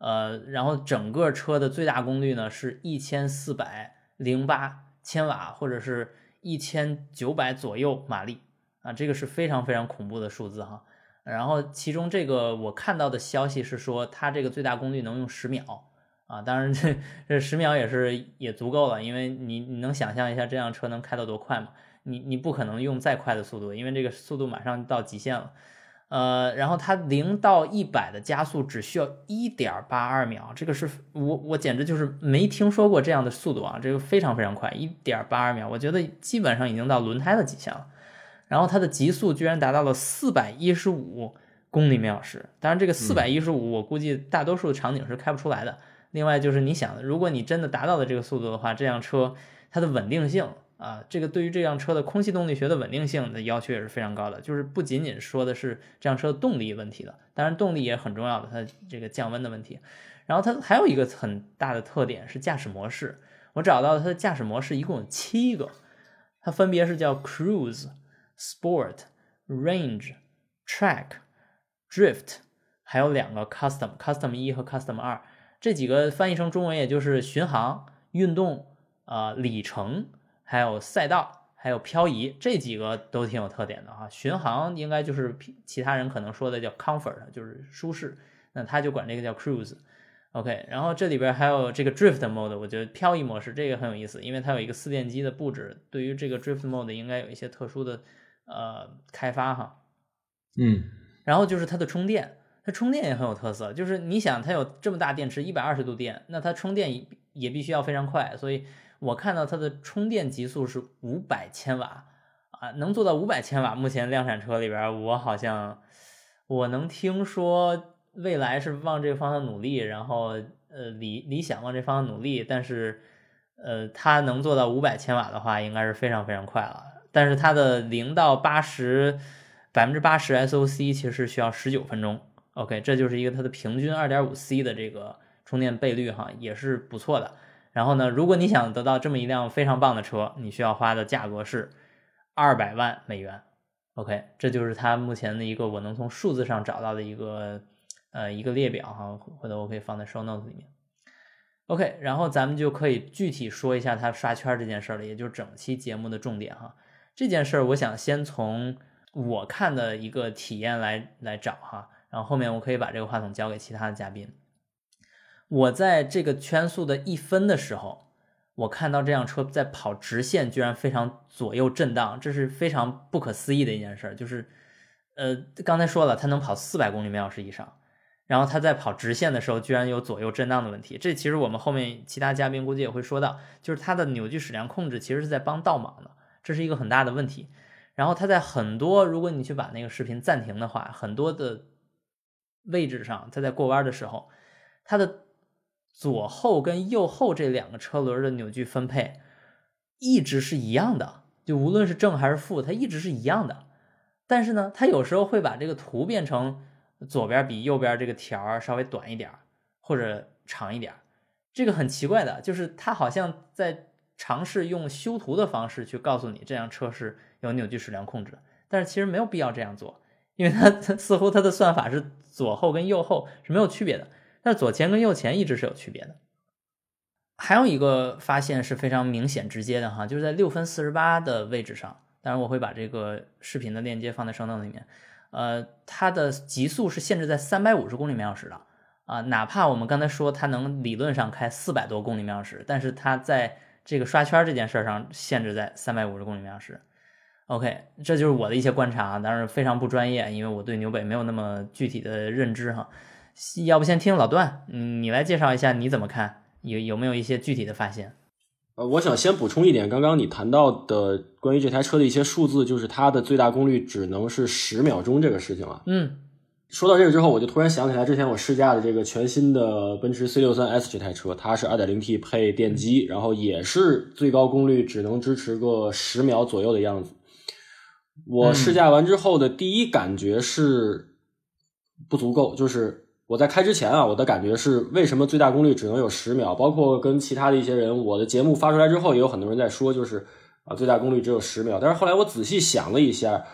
呃，然后整个车的最大功率呢是一千四百零八千瓦或者是一千九百左右马力啊，这个是非常非常恐怖的数字哈。然后其中这个我看到的消息是说，它这个最大功率能用十秒啊，当然这这十秒也是也足够了，因为你你能想象一下这辆车能开到多快吗？你你不可能用再快的速度，因为这个速度马上到极限了。呃，然后它零到一百的加速只需要一点八二秒，这个是我我简直就是没听说过这样的速度啊，这个非常非常快，一点八二秒，我觉得基本上已经到轮胎的极限了。然后它的极速居然达到了四百一十五公里每小时，当然这个四百一十五，我估计大多数的场景是开不出来的。另外就是你想，如果你真的达到了这个速度的话，这辆车它的稳定性啊，这个对于这辆车的空气动力学的稳定性的要求也是非常高的，就是不仅仅说的是这辆车的动力问题的，当然动力也很重要的，它这个降温的问题。然后它还有一个很大的特点是驾驶模式，我找到它的驾驶模式一共有七个，它分别是叫 Cruise。Sport、Range、Track、Drift，还有两个 Custom，Custom 一和 Custom 二，这几个翻译成中文也就是巡航、运动、呃里程，还有赛道，还有漂移，这几个都挺有特点的哈。巡航应该就是其他人可能说的叫 Comfort，就是舒适，那他就管这个叫 Cruise。OK，然后这里边还有这个 Drift Mode，我觉得漂移模式这个很有意思，因为它有一个四电机的布置，对于这个 Drift Mode 应该有一些特殊的。呃，开发哈，嗯，然后就是它的充电，它充电也很有特色。就是你想，它有这么大电池，一百二十度电，那它充电也必须要非常快。所以我看到它的充电极速是五百千瓦啊，能做到五百千瓦。目前量产车里边，我好像我能听说未来是往这个方向努力，然后呃理理想往这方向努力，但是呃它能做到五百千瓦的话，应该是非常非常快了。但是它的零到八十百分之八十 SOC 其实需要十九分钟，OK，这就是一个它的平均二点五 C 的这个充电倍率哈，也是不错的。然后呢，如果你想得到这么一辆非常棒的车，你需要花的价格是二百万美元。OK，这就是它目前的一个我能从数字上找到的一个呃一个列表哈，回头我可以放在 show notes 里面。OK，然后咱们就可以具体说一下它刷圈这件事了，也就是整期节目的重点哈。这件事儿，我想先从我看的一个体验来来找哈，然后后面我可以把这个话筒交给其他的嘉宾。我在这个圈速的一分的时候，我看到这辆车在跑直线，居然非常左右震荡，这是非常不可思议的一件事。就是，呃，刚才说了，它能跑四百公里每小时以上，然后它在跑直线的时候，居然有左右震荡的问题。这其实我们后面其他嘉宾估计也会说到，就是它的扭矩矢量控制其实是在帮倒忙的，这是一个很大的问题。然后它在很多，如果你去把那个视频暂停的话，很多的位置上，它在过弯的时候，它的。左后跟右后这两个车轮的扭矩分配一直是一样的，就无论是正还是负，它一直是一样的。但是呢，它有时候会把这个图变成左边比右边这个条稍微短一点或者长一点这个很奇怪的，就是它好像在尝试用修图的方式去告诉你这辆车是有扭矩矢量控制，但是其实没有必要这样做，因为它 似乎它的算法是左后跟右后是没有区别的。但左前跟右前一直是有区别的。还有一个发现是非常明显直接的哈，就是在六分四十八的位置上，当然我会把这个视频的链接放在声档里面。呃，它的极速是限制在三百五十公里每小时的啊，哪怕我们刚才说它能理论上开四百多公里每小时，但是它在这个刷圈这件事上限制在三百五十公里每小时。OK，这就是我的一些观察，当然非常不专业，因为我对纽北没有那么具体的认知哈。要不先听老段，嗯，你来介绍一下你怎么看，有有没有一些具体的发现？呃，我想先补充一点，刚刚你谈到的关于这台车的一些数字，就是它的最大功率只能是十秒钟这个事情啊。嗯，说到这个之后，我就突然想起来之前我试驾的这个全新的奔驰 C 六三 S 这台车，它是二点零 T 配电机，然后也是最高功率只能支持个十秒左右的样子。我试驾完之后的第一感觉是不足够，就是。我在开之前啊，我的感觉是为什么最大功率只能有十秒？包括跟其他的一些人，我的节目发出来之后，也有很多人在说，就是啊，最大功率只有十秒。但是后来我仔细想了一下，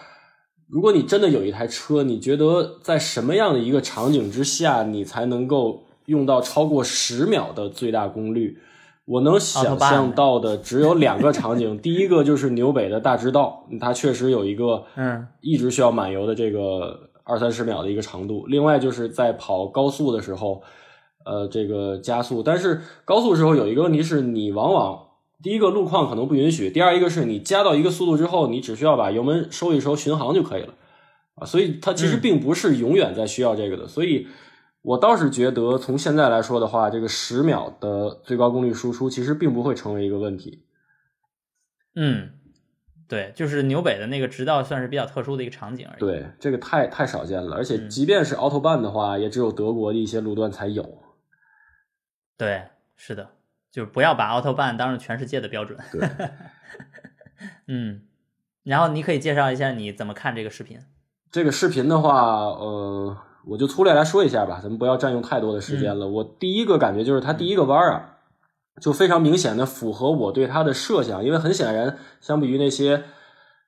如果你真的有一台车，你觉得在什么样的一个场景之下，你才能够用到超过十秒的最大功率？我能想象到的只有两个场景，第一个就是纽北的大直道，它确实有一个 嗯，一直需要满油的这个。二三十秒的一个长度，另外就是在跑高速的时候，呃，这个加速。但是高速时候有一个问题是，你往往第一个路况可能不允许，第二一个是你加到一个速度之后，你只需要把油门收一收巡航就可以了啊。所以它其实并不是永远在需要这个的。所以我倒是觉得，从现在来说的话，这个十秒的最高功率输出其实并不会成为一个问题。嗯。对，就是纽北的那个直道算是比较特殊的一个场景而已。对，这个太太少见了，而且即便是 Autobahn 的话，也只有德国的一些路段才有。对，是的，就是不要把 Autobahn 当成全世界的标准。对，嗯，然后你可以介绍一下你怎么看这个视频。这个视频的话，呃，我就粗略来说一下吧，咱们不要占用太多的时间了。我第一个感觉就是它第一个弯啊。就非常明显的符合我对它的设想，因为很显然，相比于那些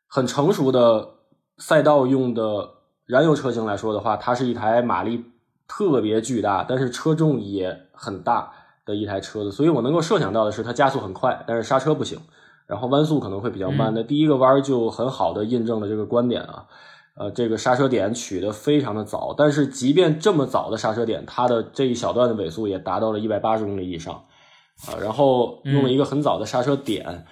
很成熟的赛道用的燃油车型来说的话，它是一台马力特别巨大，但是车重也很大的一台车子。所以我能够设想到的是，它加速很快，但是刹车不行，然后弯速可能会比较慢。那第一个弯就很好的印证了这个观点啊，呃，这个刹车点取得非常的早，但是即便这么早的刹车点，它的这一小段的尾速也达到了一百八十公里以上。啊，然后用了一个很早的刹车点，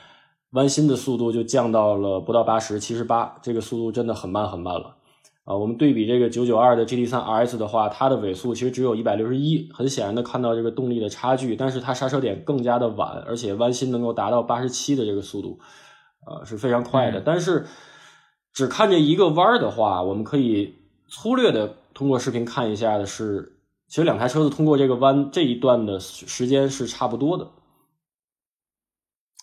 弯心的速度就降到了不到八十，七十八，这个速度真的很慢很慢了。啊，我们对比这个九九二的 GT 三 RS 的话，它的尾速其实只有一百六十一，很显然的看到这个动力的差距，但是它刹车点更加的晚，而且弯心能够达到八十七的这个速度，啊，是非常快的。但是只看这一个弯儿的话，我们可以粗略的通过视频看一下的是。其实两台车子通过这个弯这一段的时间是差不多的，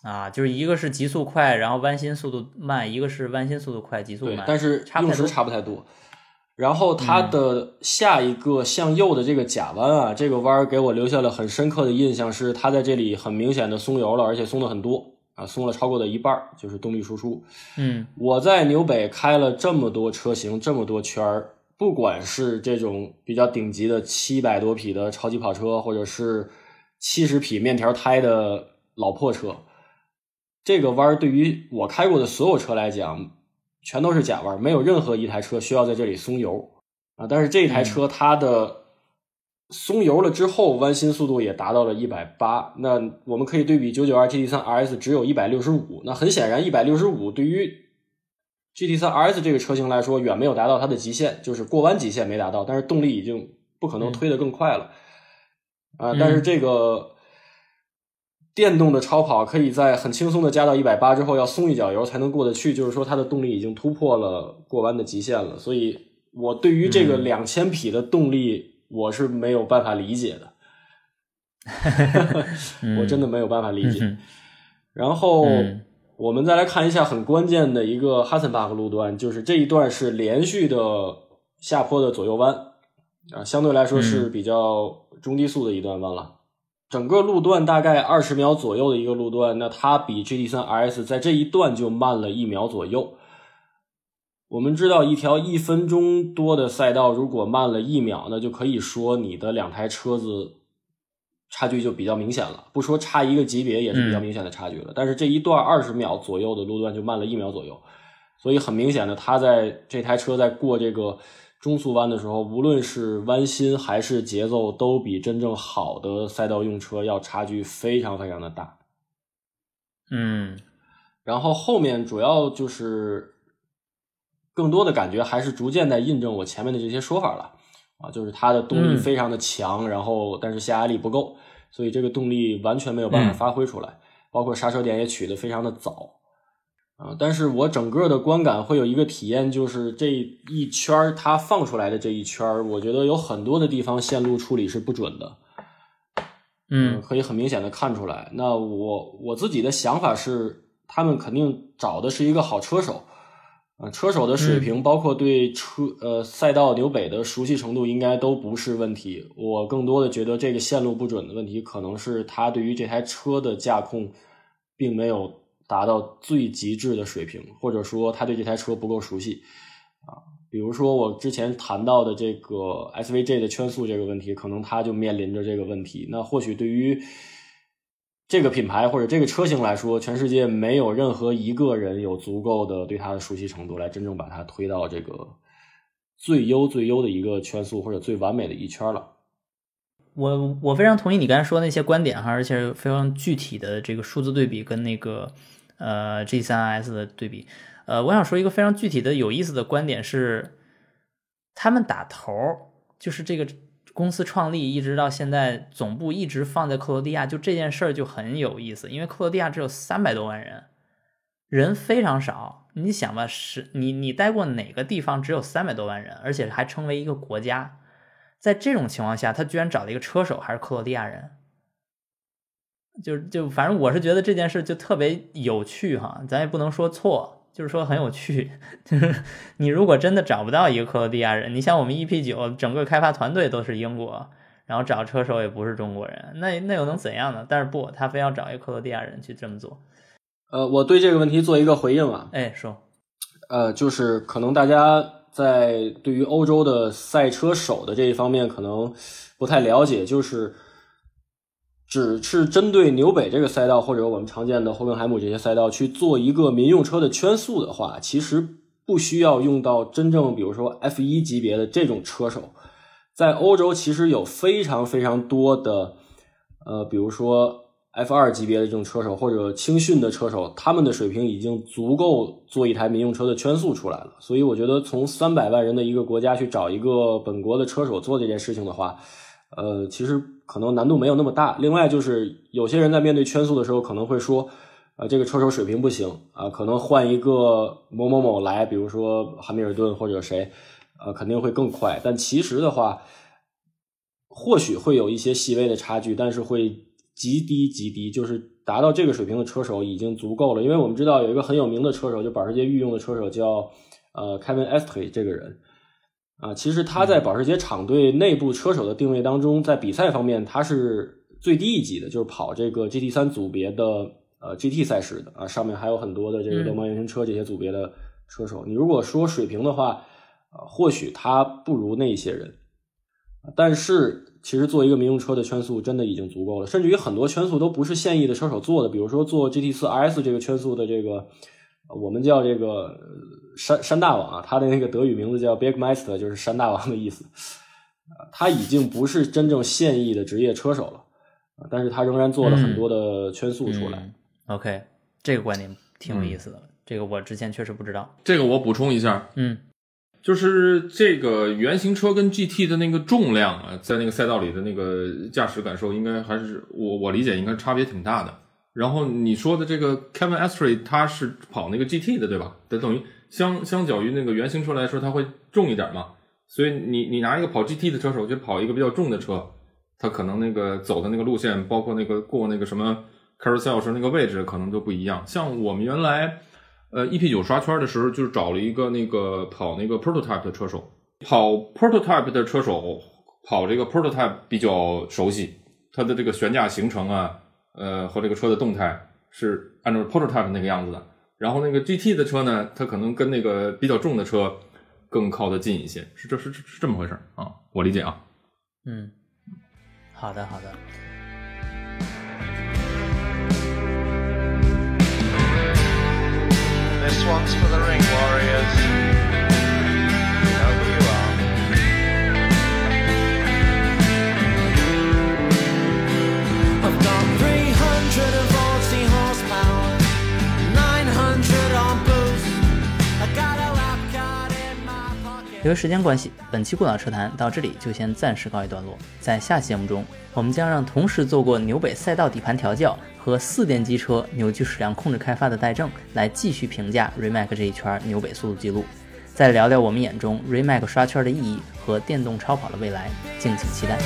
啊，就是一个是极速快，然后弯心速度慢；一个是弯心速度快，极速慢。但是用时差不太多。然后它的下一个向右的这个假弯啊，这个弯儿给我留下了很深刻的印象，是它在这里很明显的松油了，而且松的很多啊，松了超过的一半，就是动力输出。嗯，我在纽北开了这么多车型，这么多圈儿，不管是这种比较顶级的七百多匹的超级跑车，或者是七十匹面条胎的老破车，这个弯儿对于我开过的所有车来讲。全都是假弯，没有任何一台车需要在这里松油啊！但是这台车它的松油了之后，弯心速度也达到了一百八。那我们可以对比九九二 GT 三 RS 只有一百六十五。那很显然，一百六十五对于 GT 三 RS 这个车型来说，远没有达到它的极限，就是过弯极限没达到。但是动力已经不可能推得更快了啊！但是这个。电动的超跑可以在很轻松的加到一百八之后，要松一脚油才能过得去，就是说它的动力已经突破了过弯的极限了。所以我对于这个两千匹的动力，我是没有办法理解的 我真的没有办法理解。然后我们再来看一下很关键的一个哈森巴克路段，就是这一段是连续的下坡的左右弯啊，相对来说是比较中低速的一段弯了。整个路段大概二十秒左右的一个路段，那它比 GT 三 RS 在这一段就慢了一秒左右。我们知道，一条一分钟多的赛道，如果慢了一秒，那就可以说你的两台车子差距就比较明显了。不说差一个级别，也是比较明显的差距了。但是这一段二十秒左右的路段就慢了一秒左右，所以很明显的，他在这台车在过这个。中速弯的时候，无论是弯心还是节奏，都比真正好的赛道用车要差距非常非常的大。嗯，然后后面主要就是更多的感觉还是逐渐在印证我前面的这些说法了啊，就是它的动力非常的强，然后但是下压力不够，所以这个动力完全没有办法发挥出来，包括刹车点也取得非常的早。啊！但是我整个的观感会有一个体验，就是这一圈儿它放出来的这一圈儿，我觉得有很多的地方线路处理是不准的。嗯，可以很明显的看出来。那我我自己的想法是，他们肯定找的是一个好车手啊，车手的水平，包括对车呃赛道纽北的熟悉程度，应该都不是问题。我更多的觉得这个线路不准的问题，可能是他对于这台车的驾控并没有。达到最极致的水平，或者说他对这台车不够熟悉啊。比如说我之前谈到的这个 SVJ 的圈速这个问题，可能他就面临着这个问题。那或许对于这个品牌或者这个车型来说，全世界没有任何一个人有足够的对它的熟悉程度，来真正把它推到这个最优最优的一个圈速或者最完美的一圈了。我我非常同意你刚才说的那些观点哈，而且非常具体的这个数字对比跟那个。呃，G 三 S 的对比，呃，我想说一个非常具体的、有意思的观点是，他们打头就是这个公司创立一直到现在，总部一直放在克罗地亚，就这件事儿就很有意思，因为克罗地亚只有三百多万人，人非常少。你想吧，是你你待过哪个地方只有三百多万人，而且还称为一个国家，在这种情况下，他居然找了一个车手，还是克罗地亚人。就就反正我是觉得这件事就特别有趣哈，咱也不能说错，就是说很有趣。就是你如果真的找不到一个克罗地亚人，你像我们 EP 九整个开发团队都是英国，然后找车手也不是中国人，那那又能怎样呢？但是不，他非要找一个克罗地亚人去这么做。呃，我对这个问题做一个回应啊，哎，说，呃，就是可能大家在对于欧洲的赛车手的这一方面可能不太了解，就是。只是针对纽北这个赛道，或者我们常见的霍根海姆这些赛道去做一个民用车的圈速的话，其实不需要用到真正，比如说 F 一级别的这种车手。在欧洲，其实有非常非常多的，呃，比如说 F 二级别的这种车手，或者青训的车手，他们的水平已经足够做一台民用车的圈速出来了。所以，我觉得从三百万人的一个国家去找一个本国的车手做这件事情的话，呃，其实。可能难度没有那么大。另外，就是有些人在面对圈速的时候，可能会说：“啊，这个车手水平不行啊，可能换一个某某某来，比如说汉密尔顿或者谁，呃，肯定会更快。”但其实的话，或许会有一些细微的差距，但是会极低极低，就是达到这个水平的车手已经足够了。因为我们知道有一个很有名的车手，就保时捷御用的车手叫呃 Kevin Estre 这个人。啊，其实他在保时捷厂队内部车手的定位当中，在比赛方面他是最低一级的，就是跑这个 GT 三组别的呃 GT 赛事的啊，上面还有很多的这个流氓原型车这些组别的车手。你如果说水平的话，啊，或许他不如那些人，但是其实做一个民用车的圈速真的已经足够了，甚至于很多圈速都不是现役的车手做的，比如说做 GT 四 RS 这个圈速的这个。我们叫这个山山大王啊，他的那个德语名字叫 Big Meister，就是山大王的意思。他已经不是真正现役的职业车手了，但是他仍然做了很多的圈速出来。OK，这个观点挺有意思的，这个我之前确实不知道。这个我补充一下，嗯，就是这个原型车跟 GT 的那个重量啊，在那个赛道里的那个驾驶感受，应该还是我我理解应该差别挺大的。然后你说的这个 Kevin Astray，他是跑那个 GT 的，对吧？得等于相相较于那个原型车来说，它会重一点嘛。所以你你拿一个跑 GT 的车手去跑一个比较重的车，他可能那个走的那个路线，包括那个过那个什么 carousel 时那个位置，可能都不一样。像我们原来呃 EP 九刷圈的时候，就是找了一个那个跑那个 prototype 的车手，跑 prototype 的车手跑这个 prototype 比较熟悉，它的这个悬架行程啊。呃，和这个车的动态是按照 prototype 那个样子的，然后那个 GT 的车呢，它可能跟那个比较重的车更靠得近一些，是这是是这么回事啊，我理解啊。嗯，好的好的。This one's for the ring warriors. 由于时间关系，本期过岛车谈到这里就先暂时告一段落。在下期节目中，我们将让同时做过纽北赛道底盘调教和四电机车扭矩矢量控制开发的戴正来继续评价 Remax 这一圈纽北速度记录，再聊聊我们眼中 Remax 刷圈的意义和电动超跑的未来，敬请期待。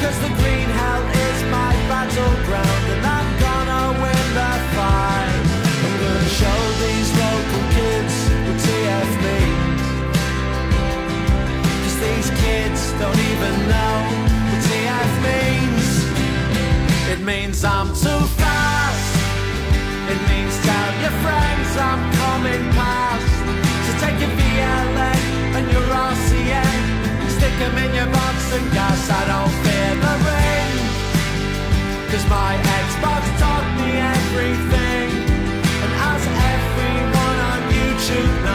Cause the green hell is my battleground And I'm gonna win the fight. I'm gonna show these local kids what TF means Cause these kids don't even know what TF means. It means I'm too fast. It means tell your friends I'm coming past. So take your VLN and your Stick them in your box and guess I don't fear the rain. Cause my Xbox taught me everything. And as everyone on YouTube